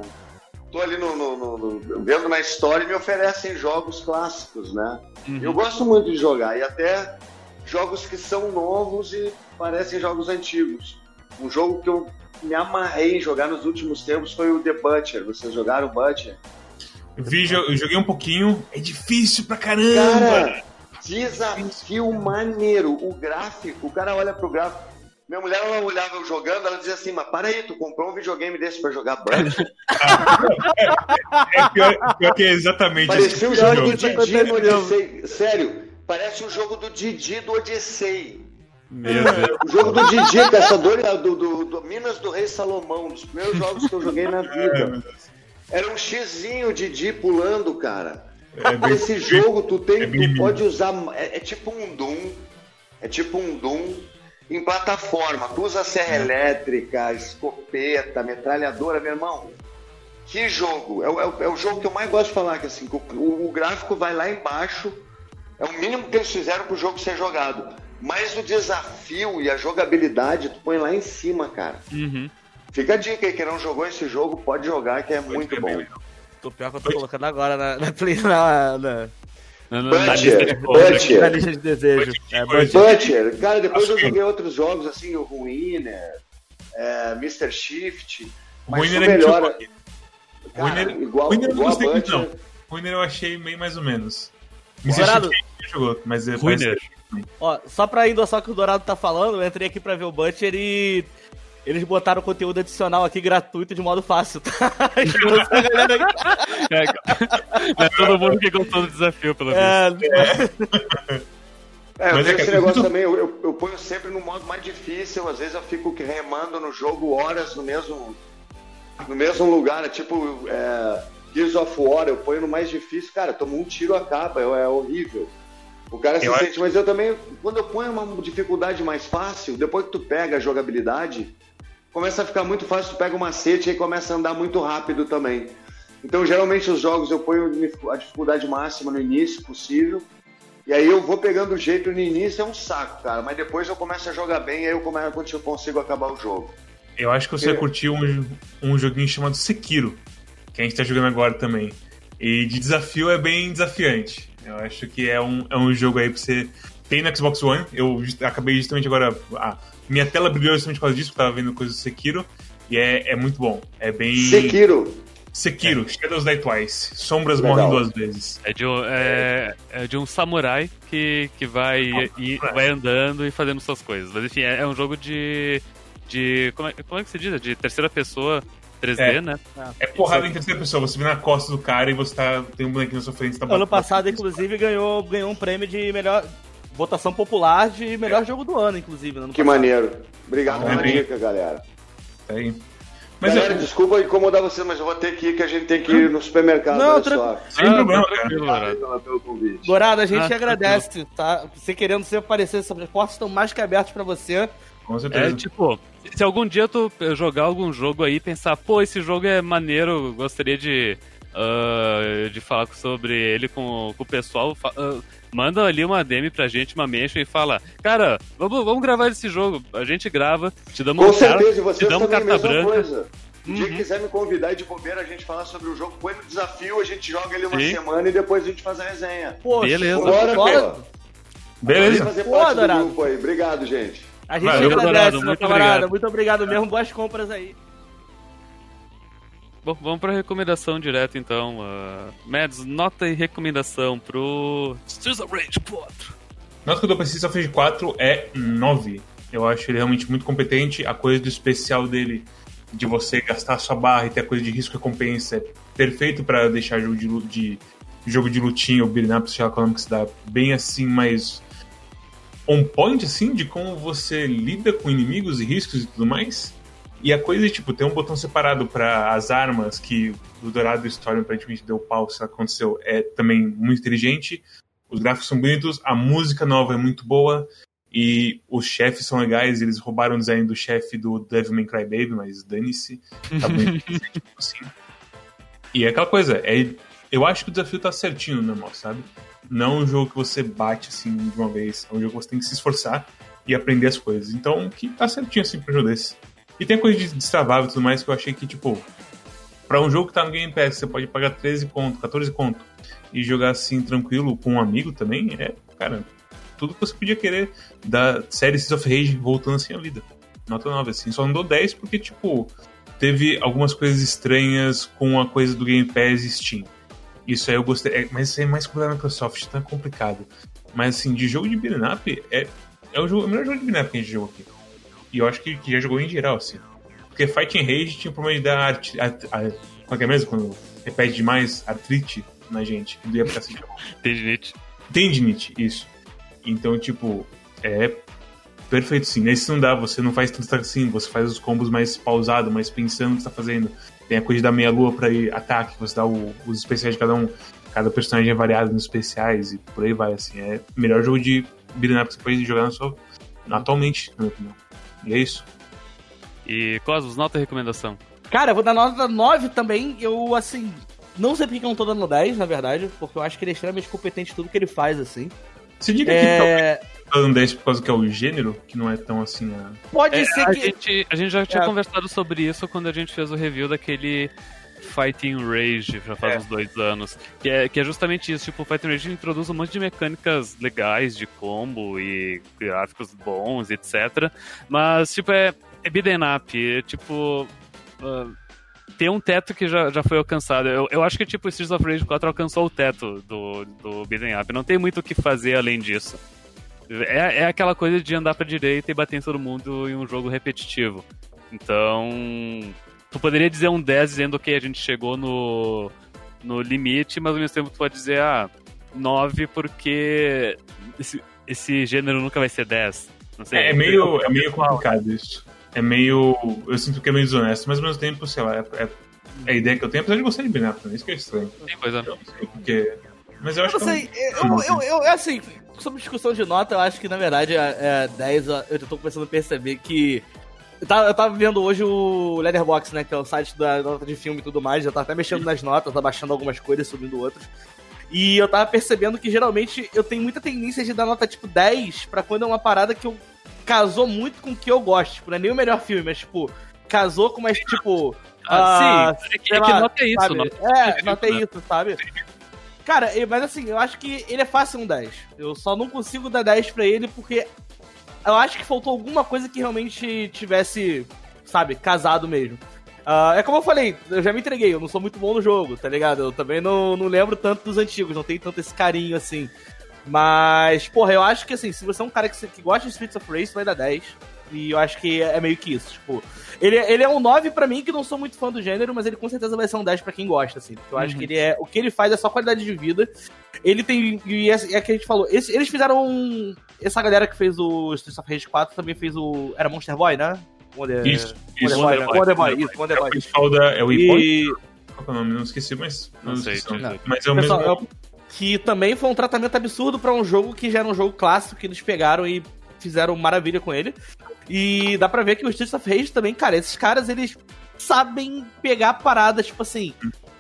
tô ali no, no, no, vendo na história e me oferecem jogos clássicos, né? Uhum. Eu gosto muito de jogar e até jogos que são novos e parecem jogos antigos. Um jogo que eu me amarrei em jogar nos últimos tempos foi o The Butcher. Vocês jogaram o Butcher? Eu, vi, eu joguei um pouquinho. É difícil pra caramba! Cara, desafio maneiro. O gráfico, o cara olha pro gráfico minha mulher, ela olhava eu jogando, ela dizia assim, mas para aí, tu comprou um videogame desse pra jogar Bunch? é, pior, pior, que é exatamente Parecia o jogo do Didi no Odyssey. Sério, parece o jogo do Didi do Odyssey. Meu Deus. O jogo do Didi, caçador do, do, do, Minas do Rei Salomão, um dos primeiros jogos que eu joguei na vida. Era um xizinho Didi pulando, cara. É bem, Esse jogo tu tem, é tu pode usar. É, é tipo um Doom. É tipo um Doom em plataforma. Tu usa serra é. elétrica, escopeta, metralhadora, meu irmão. Que jogo! É, é, é, o jogo que eu mais gosto de falar, que assim, o, o, gráfico vai lá embaixo, é o mínimo que eles fizeram para o jogo ser jogado. Mas o desafio e a jogabilidade, tu põe lá em cima, cara. Uhum. Fica a dica aí, quem não jogou esse jogo, pode jogar, que é pode muito bom. Tô pior que eu tô colocando agora na, na, na, na Butcher, Butcher. Na lista de desejo. É, Butcher. Cara, depois eu joguei outros jogos, assim, o Ruiner, é, Mr. Shift. Mas Ruiner é melhor. Cara, Ruiner, igual, Ruiner eu não gostei muito, não. Ruiner eu achei meio mais ou menos. Mr. Shift jogou, mas é Ruiner. Ó, só pra endossar o que o Dourado tá falando, eu entrei aqui pra ver o Butcher e eles botaram conteúdo adicional aqui gratuito de modo fácil, tá? é, é todo mundo que gostou do desafio, pelo é, menos. É, é, Mas é esse negócio também, eu, eu, eu, ponho sempre no modo mais difícil, às vezes eu fico remando no jogo horas no mesmo, no mesmo lugar, né? tipo é, Gears of War, eu ponho no mais difícil, cara, toma um tiro acaba, é, é horrível. O cara se eu sente, acho... mas eu também, quando eu ponho uma dificuldade mais fácil, depois que tu pega a jogabilidade, começa a ficar muito fácil, tu pega o macete e começa a andar muito rápido também. Então, geralmente, os jogos eu ponho a dificuldade máxima no início possível. E aí eu vou pegando o jeito no início, é um saco, cara. Mas depois eu começo a jogar bem e aí eu, começo, eu consigo acabar o jogo. Eu acho que você vai curtir um, um joguinho chamado Sekiro, que a gente tá jogando agora também. E de desafio é bem desafiante. Eu acho que é um, é um jogo aí pra você. Tem no Xbox One, eu acabei justamente agora. Ah, minha tela brilhou justamente por causa disso, porque tava vendo coisas do Sekiro. E é, é muito bom. É bem. Sekiro. Sekiro, é. Shadows Die Twice. Sombras Legal. morrem duas vezes. É de um, é, é de um samurai que, que vai, e, vai andando e fazendo suas coisas. Mas enfim, é, é um jogo de. de como, é, como é que se diz? De terceira pessoa 3D, é. né? É porrada em terceira pessoa. Você vê na costa do cara e você tá, tem um bonequinho na sua frente. Tá ano passado, inclusive, ganhou, ganhou um prêmio de melhor. Votação popular de melhor jogo do ano, inclusive. que passado. maneiro. Obrigado pela dica, galera. Tá aí. Mas Galera, eu... desculpa incomodar você, mas eu vou ter que ir, que a gente tem que ir no supermercado. Não, tra... só. Sem ah, problema, cara. Dourado, a gente ah, agradece, tá? Você querendo se aparecer, as portas estão mais que abertas pra você. Com certeza. É, tipo, se algum dia tu jogar algum jogo aí e pensar, pô, esse jogo é maneiro, gostaria de, uh, de falar sobre ele com, com o pessoal, uh, manda ali uma DM pra gente, uma mention e fala, cara, vamos, vamos gravar esse jogo. A gente grava, te damos com um certeza, cara, te damos carta branca. Coisa. Se dia uhum. quiser me convidar de bobeira, a gente falar sobre o jogo, põe no desafio, a gente joga ele uma Sim. semana e depois a gente faz a resenha. Poxa, Beleza. Bora, Bora. Beleza. Fazer parte Pô, do grupo aí. Obrigado, gente. A gente Valeu, agradece, meu camarada. Obrigado. Muito obrigado mesmo. Boas compras aí. Bom, vamos para recomendação direto então. Uh, Mads, nota e recomendação pro Streets of Rage 4. Nota que eu dou pra Streets of Rage 4 é 9. Eu acho ele realmente muito competente. A coisa do especial dele, de você gastar sua barra e ter a coisa de risco e recompensa, é perfeito para deixar jogo de, de jogo de lutinha ou beat'em up, lá que se dá bem assim, mais on point, assim, de como você lida com inimigos e riscos e tudo mais. E a coisa, tipo, tem um botão separado para as armas que o Dourado Story aparentemente deu pau se aconteceu, é também muito inteligente. Os gráficos são bonitos, a música nova é muito boa e os chefes são legais. Eles roubaram o design do chefe do Devil May Cry Baby, mas dane-se. Tá muito assim. E é aquela coisa, é, eu acho que o desafio tá certinho no normal, sabe? Não um jogo que você bate assim de uma vez. É um jogo que você tem que se esforçar e aprender as coisas. Então, que tá certinho assim pra um jogo desse. E tem coisa de destravável e tudo mais que eu achei que, tipo, para um jogo que tá no Game Pass, você pode pagar 13 conto, 14 conto e jogar assim tranquilo com um amigo também, é, cara, tudo que você podia querer da série Seas of Rage voltando assim à vida. Nota 9, assim. Só não dou 10 porque, tipo, teve algumas coisas estranhas com a coisa do Game Pass e Steam. Isso aí eu gostei. É, mas isso aí é mais coisa da Microsoft, tá complicado. Mas assim, de jogo de beat'em up, é, é o, é o melhor jogo de beat'em up que a gente jogou aqui. E eu acho que, que já jogou em geral, assim. Porque Fighting Rage tinha um problema de dar art, art, art, qual é mesmo? Quando repete demais, artrite na gente. Não ia ficar assim. Tendinite. Tendinite, isso. Então, tipo, é perfeito sim. Nesse não dá, você não faz tanto assim, você faz os combos mais pausado, mais pensando o que você tá fazendo. Tem a coisa da meia-lua pra ir ataque, você dá o, os especiais de cada um. Cada personagem é variado nos especiais e por aí vai, assim. É o melhor jogo de beat'em que você pode jogar na sua, atualmente, na minha opinião. E é isso. E Cosmos, nota e recomendação? Cara, eu vou dar nota 9 também. Eu, assim, não sei porque eu não tô dando 10, na verdade, porque eu acho que ele é extremamente competente em tudo que ele faz, assim. Você diga é... que tá dando 10 por causa que é o gênero, que não é tão assim. Pode é, ser a que. Gente, a gente já tinha é. conversado sobre isso quando a gente fez o review daquele. Fighting Rage, já faz é. uns dois anos. Que é, que é justamente isso, tipo, o Fighting Rage introduz um monte de mecânicas legais de combo e gráficos bons, etc. Mas, tipo, é, é beat'em up, é, tipo... Uh, tem um teto que já, já foi alcançado. Eu, eu acho que, tipo, Streets of Rage 4 alcançou o teto do, do beat'em up. Não tem muito o que fazer além disso. É, é aquela coisa de andar pra direita e bater em todo mundo em um jogo repetitivo. Então, tu poderia dizer um 10 dizendo que a gente chegou no, no limite, mas ao mesmo tempo tu pode dizer, ah, 9 porque esse, esse gênero nunca vai ser 10. Não sei. É, é meio, é meio complicado isso. É meio. Eu sinto que é meio desonesto, mas ao mesmo tempo, sei lá, é, é, é a ideia que eu tenho, apesar de gostar de Binary também, isso que é estranho. Sim, pois é. Porque. Mas eu acho eu que. Sei, eu, eu, eu, eu, assim, sobre discussão de nota, eu acho que na verdade é, é 10. Eu tô começando a perceber que eu tava, eu vendo hoje o Leatherbox, né? Que é o site da nota de filme e tudo mais. Já tava até mexendo nas notas, abaixando algumas coisas, subindo outras. E eu tava percebendo que geralmente eu tenho muita tendência de dar nota tipo 10 pra quando é uma parada que eu casou muito com o que eu gosto. Tipo, não é nem o melhor filme, mas tipo, casou com mais tipo. Ah, sim, é que, é que nota é isso, sabe? Nota é, nota é isso, sabe? Cara, mas assim, eu acho que ele é fácil um 10. Eu só não consigo dar 10 pra ele porque eu acho que faltou alguma coisa que realmente tivesse sabe, casado mesmo. Uh, é como eu falei, eu já me entreguei, eu não sou muito bom no jogo, tá ligado? Eu também não, não lembro tanto dos antigos, não tenho tanto esse carinho assim. Mas, porra, eu acho que assim, se você é um cara que, que gosta de Streets of Rage, vai dar 10. E eu acho que é meio que isso, tipo. Ele, ele é um 9 para mim, que não sou muito fã do gênero, mas ele com certeza vai ser um 10 para quem gosta, assim. Porque eu uhum. acho que ele é. O que ele faz é só qualidade de vida. Ele tem. E é, é que a gente falou. Esse, eles fizeram um. Essa galera que fez o Streets of Rage 4 também fez o. Era Monster Boy, né? Wonder, isso, isso. Wonder, Boy, Wonder, Boy, isso, Wonder Boy. É o da, é o e... Qual é o nome? Não esqueci, mas. Não, não sei. Não. Mas é o Pessoal, mesmo. É que também foi um tratamento absurdo para um jogo que já era um jogo clássico que eles pegaram e fizeram maravilha com ele. E dá pra ver que o Streets of Rage também, cara, esses caras, eles sabem pegar paradas, tipo assim,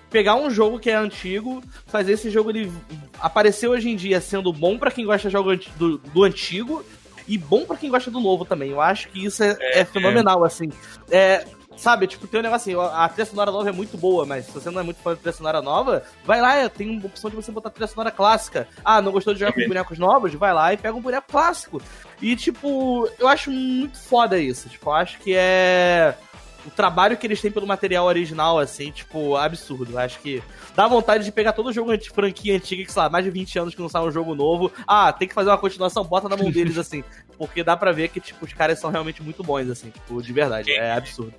pegar um jogo que é antigo, fazer esse jogo ele aparecer hoje em dia sendo bom para quem gosta de jogo do, do antigo e bom para quem gosta do novo também. Eu acho que isso é, é, é fenomenal, é. assim. É, sabe, tipo, tem um negócio assim, a trilha sonora nova é muito boa, mas se você não é muito fã da trilha sonora nova, vai lá, tem uma opção de você botar trilha sonora clássica. Ah, não gostou de jogar com bonecos novos? Vai lá e pega um boneco clássico. E, tipo, eu acho muito foda isso. Tipo, eu acho que é o trabalho que eles têm pelo material original, assim, tipo, absurdo. Acho que dá vontade de pegar todo o jogo de franquia antiga, que sei lá, mais de 20 anos que não sai um jogo novo. Ah, tem que fazer uma continuação, bota na mão deles, assim. Porque dá pra ver que, tipo, os caras são realmente muito bons, assim, tipo, de verdade. É absurdo.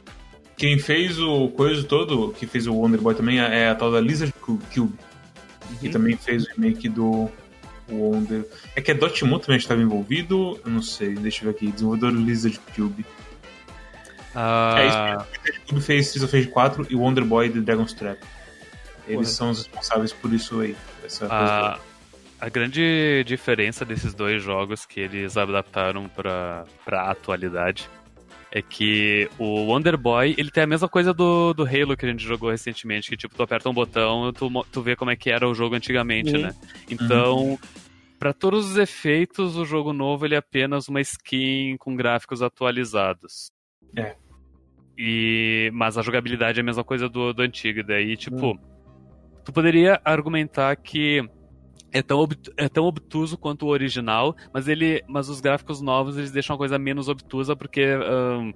Quem fez o coisa todo, que fez o Wonder Boy também, é a tal da Lizard Cube, uhum. que também fez o remake do Wonder. É que a Dotemu também estava envolvido, eu não sei, deixa eu ver aqui, desenvolvedor Lizard Cube. Uh... É isso, Lizard Cube fez Streets of Rage 4 e o Wonder Boy de Dragon's Trap. Eles são os responsáveis por isso aí. Essa a, a grande diferença desses dois jogos que eles adaptaram para a atualidade é que o Wonder Boy, ele tem a mesma coisa do, do Halo que a gente jogou recentemente, que tipo, tu aperta um botão e tu, tu vê como é que era o jogo antigamente, uhum. né? Então, uhum. para todos os efeitos, o jogo novo ele é apenas uma skin com gráficos atualizados. É. E, mas a jogabilidade é a mesma coisa do, do antigo. E daí, tipo, uhum. tu poderia argumentar que é tão, é tão obtuso quanto o original, mas ele, mas os gráficos novos eles deixam a coisa menos obtusa porque um,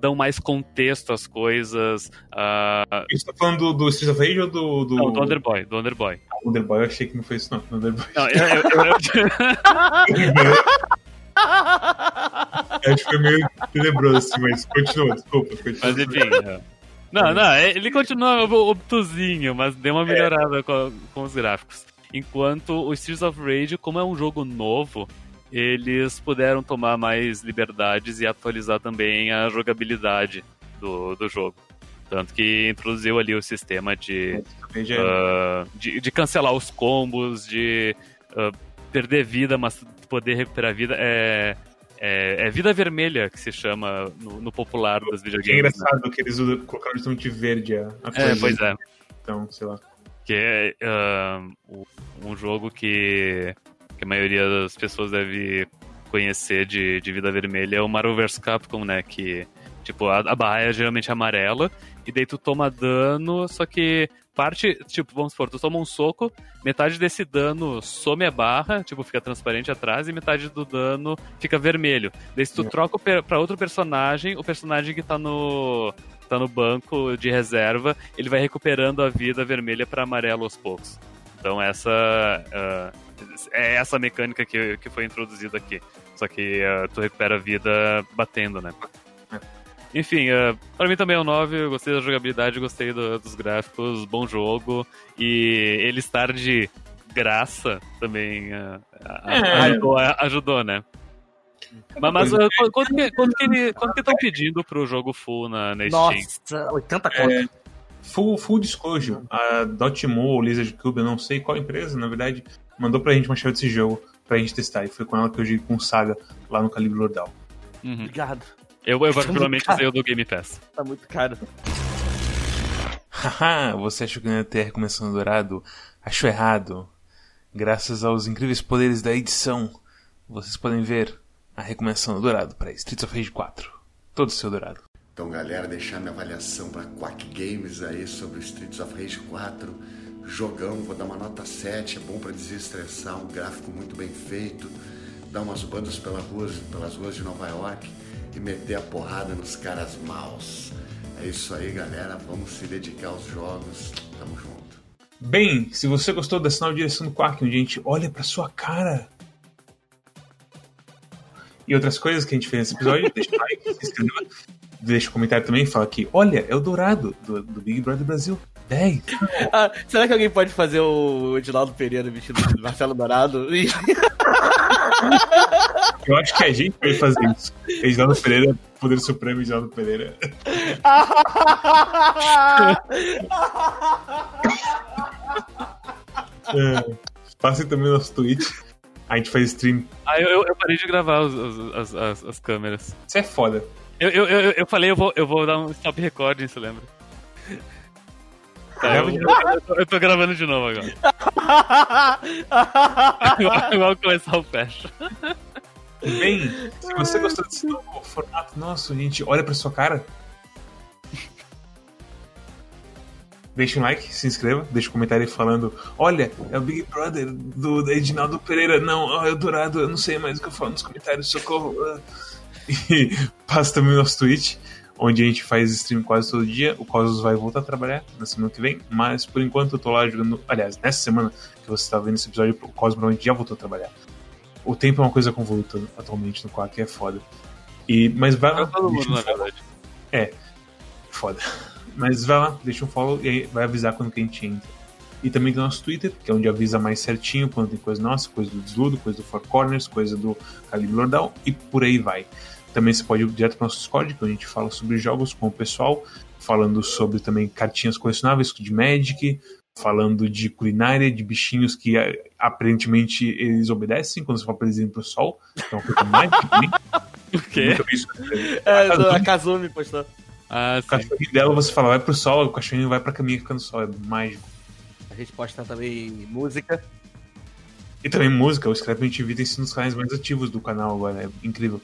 dão mais contexto às coisas. Uh... Você tá falando do, do of Rage ou do, do... Não, do Underboy, do Underboy. Ah, o Underboy eu achei que não foi isso não, do Underboy. Não, eu... eu, eu... Acho que foi meio tenebroso assim, mas continua, desculpa. Continua. Mas enfim... É. Não, não, ele continua obtusinho, mas deu uma é. melhorada é. com, com os gráficos. Enquanto o Streets of Rage, como é um jogo novo, eles puderam tomar mais liberdades e atualizar também a jogabilidade do, do jogo. Tanto que introduziu ali o sistema de, uh, de, de, cancelar os combos, de uh, perder vida, mas poder recuperar vida. É, é, é, vida vermelha que se chama no, no popular dos videogames. É engraçado né? que eles colocaram de verde a, a É, pois é. Então, sei lá que é uh, um jogo que, que a maioria das pessoas deve conhecer de, de Vida Vermelha é o Marvel vs Capcom, né? Que, tipo, a, a barra é geralmente amarela, e daí tu toma dano, só que parte, tipo, vamos supor, tu toma um soco, metade desse dano some a barra, tipo, fica transparente atrás, e metade do dano fica vermelho. Daí se tu troca pra outro personagem, o personagem que tá no, tá no banco de reserva, ele vai recuperando a vida vermelha para amarelo aos poucos. Então essa uh, é essa mecânica que, que foi introduzida aqui. Só que uh, tu recupera a vida batendo, né? Enfim, uh, pra mim também é um 9, eu gostei da jogabilidade, gostei do, dos gráficos, bom jogo. E ele estar de graça também uh, é. ajudou, ajudou, né? Mas, mas uh, quanto, que, quanto, que, quanto que estão pedindo pro jogo full na, na Steam? Nossa, 80 conto. É, full, full disclosure. A Dotemu ou Lizard Cube, eu não sei qual empresa, na verdade, mandou pra gente uma chave desse jogo pra gente testar. E foi com ela que eu joguei com Saga lá no Calibre Lordal. Uhum. Obrigado. Eu, eu particularmente usei o do Game Pass. Tá muito caro. Haha, você achou que não ia ter recomeçando dourado? Achou errado. Graças aos incríveis poderes da edição, vocês podem ver a recomendação do Dourado para Streets of Rage 4. Todo seu Dourado. Então, galera, deixar minha avaliação para Quack Games aí sobre Streets of Rage 4. Jogão, vou dar uma nota 7, é bom para desestressar, um gráfico muito bem feito, dá umas bandas pelas ruas, pelas ruas de Nova York. e meter a porrada nos caras maus. É isso aí, galera. Vamos se dedicar aos jogos. Tamo junto. Bem, se você gostou dessa nova direção do Quark, onde a gente olha pra sua cara e outras coisas que a gente fez nesse episódio, deixa o like, se inscreva, deixa um comentário também, fala que, olha, é o Dourado, do, do Big Brother Brasil. 10. Ah, será que alguém pode fazer o Edinaldo Pereira vestido de Marcelo Dourado? Eu acho que a gente vai fazer isso. Edinaldo Pereira, Poder Supremo Edinaldo Pereira. é, passe também nosso tweet. A gente faz stream. Ah, eu, eu parei de gravar os, os, as, as, as, câmeras. Isso é foda. Eu, eu, eu, eu falei, eu vou, eu vou dar um stop recording, você lembra? Tá, eu, eu, eu, tô gravando de novo agora. Igual começar o fecha. Bem, se você gostou desse novo formato nosso, gente, olha pra sua cara. Deixa um like, se inscreva, deixa um comentário falando: Olha, é o Big Brother do Edinaldo Pereira. Não, é o Dourado, eu não sei mais o que eu falo nos comentários, socorro. E passa também o nosso tweet onde a gente faz stream quase todo dia. O Cosmos vai voltar a trabalhar na semana que vem, mas por enquanto eu tô lá jogando. Aliás, nessa semana que você tá vendo esse episódio, o Cosmos já voltou a trabalhar. O tempo é uma coisa convoluta atualmente no Quack, é foda. E, mas vai lá. Todo mundo, na verdade. É, foda. Mas vai lá, deixa um follow e aí vai avisar quando que a gente entra. E também tem o nosso Twitter, que é onde avisa mais certinho quando tem coisa nossa, coisa do Desludo, coisa do Four Corners, coisa do Calibre Lordal e por aí vai. Também você pode ir direto para o nosso Discord, que a gente fala sobre jogos com o pessoal, falando sobre também cartinhas colecionáveis de Magic, falando de culinária, de bichinhos que aparentemente eles obedecem quando você fala para eles irem pro sol. Então, coisa Magic também. O quê? É, a Kazumi postou. Ah, o cachorrinho dela você fala, vai pro sol, o cachorrinho vai pra caminho ficando sol, é mágico. A gente posta também música. E também música, o Scrap TV tem sido um dos canais mais ativos do canal agora, é incrível.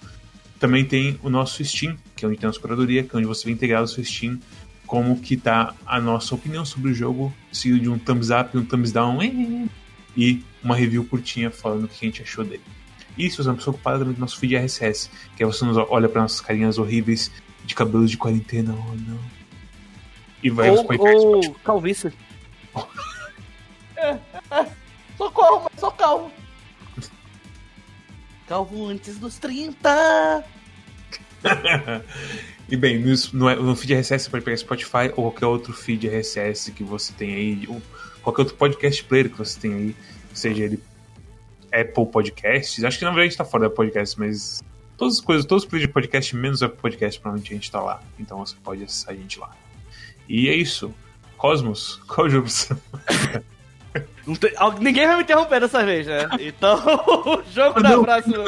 Também tem o nosso Steam, que é onde tem a nossa curadoria, que é onde você vai integrar o seu Steam, como que tá a nossa opinião sobre o jogo, seguido de um thumbs up, um thumbs down e uma review curtinha falando o que a gente achou dele. E se você é uma pessoa ocupada também do nosso feed RSS, que é você nos olha para nossas carinhas horríveis de cabelos de quarentena, oh não. E vai ou, ou calvície. é, é, socorro, mas sou calvo. Calvo antes dos 30. e bem, no, no, no, feed RSS você pode pegar Spotify ou qualquer outro feed RSS que você tem aí, ou qualquer outro podcast player que você tem aí, seja ele Apple Podcasts. Acho que na verdade tá fora da podcast, mas todas as coisas, todos os players de podcast, menos Apple Podcast, provavelmente a gente tá lá. Então você pode acessar a gente lá. E é isso. Cosmos, qual jogo você tem, ninguém vai me interromper dessa vez, né? Então, o jogo da próxima.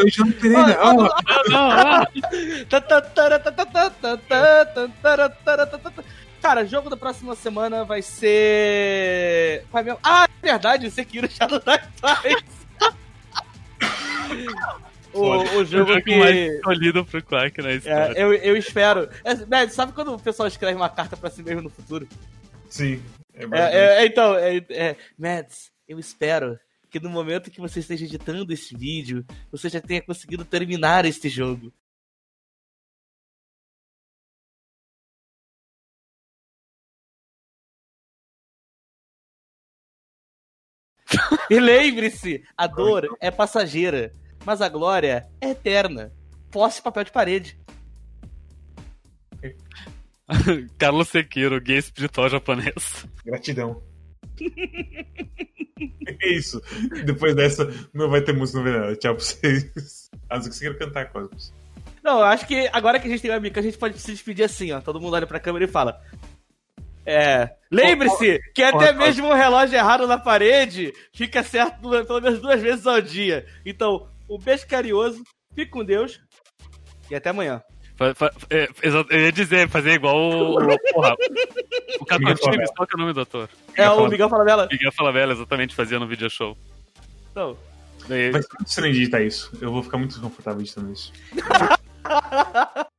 Cara, jogo da próxima semana vai ser. Vai mesmo... Ah, é verdade, o Sekiro Shadow Die Twice. O, o jogo que. mais escolhido pro Clark na história. É, eu, eu espero. É, sabe quando o pessoal escreve uma carta pra si mesmo no futuro? Sim. É, é, é, então, é, é, Mads, eu espero que no momento que você esteja editando esse vídeo, você já tenha conseguido terminar este jogo. e lembre-se, a dor é passageira, mas a glória é eterna. Posse papel de parede. Carlos Sekiro, gay espiritual japonês. Gratidão. é isso. Depois dessa, não vai ter música no Tchau pra vocês. A não ser que você queira cantar, Cosmos. Não, eu acho que agora que a gente tem uma amiga, a gente pode se despedir assim, ó. Todo mundo olha pra câmera e fala. É. Lembre-se que até mesmo um relógio errado na parede fica certo pelo menos duas vezes ao dia. Então, beijo carinhoso, fique com Deus e até amanhã. É, eu ia dizer, fazer igual o. Porra, o Capitão Times, qual que é o nome do ator? É o Miguel Falabella. Miguel Falabella, exatamente, fazia no video show. Então. Daí... Vai ser muito estranho editar isso. Eu vou ficar muito desconfortável editando isso.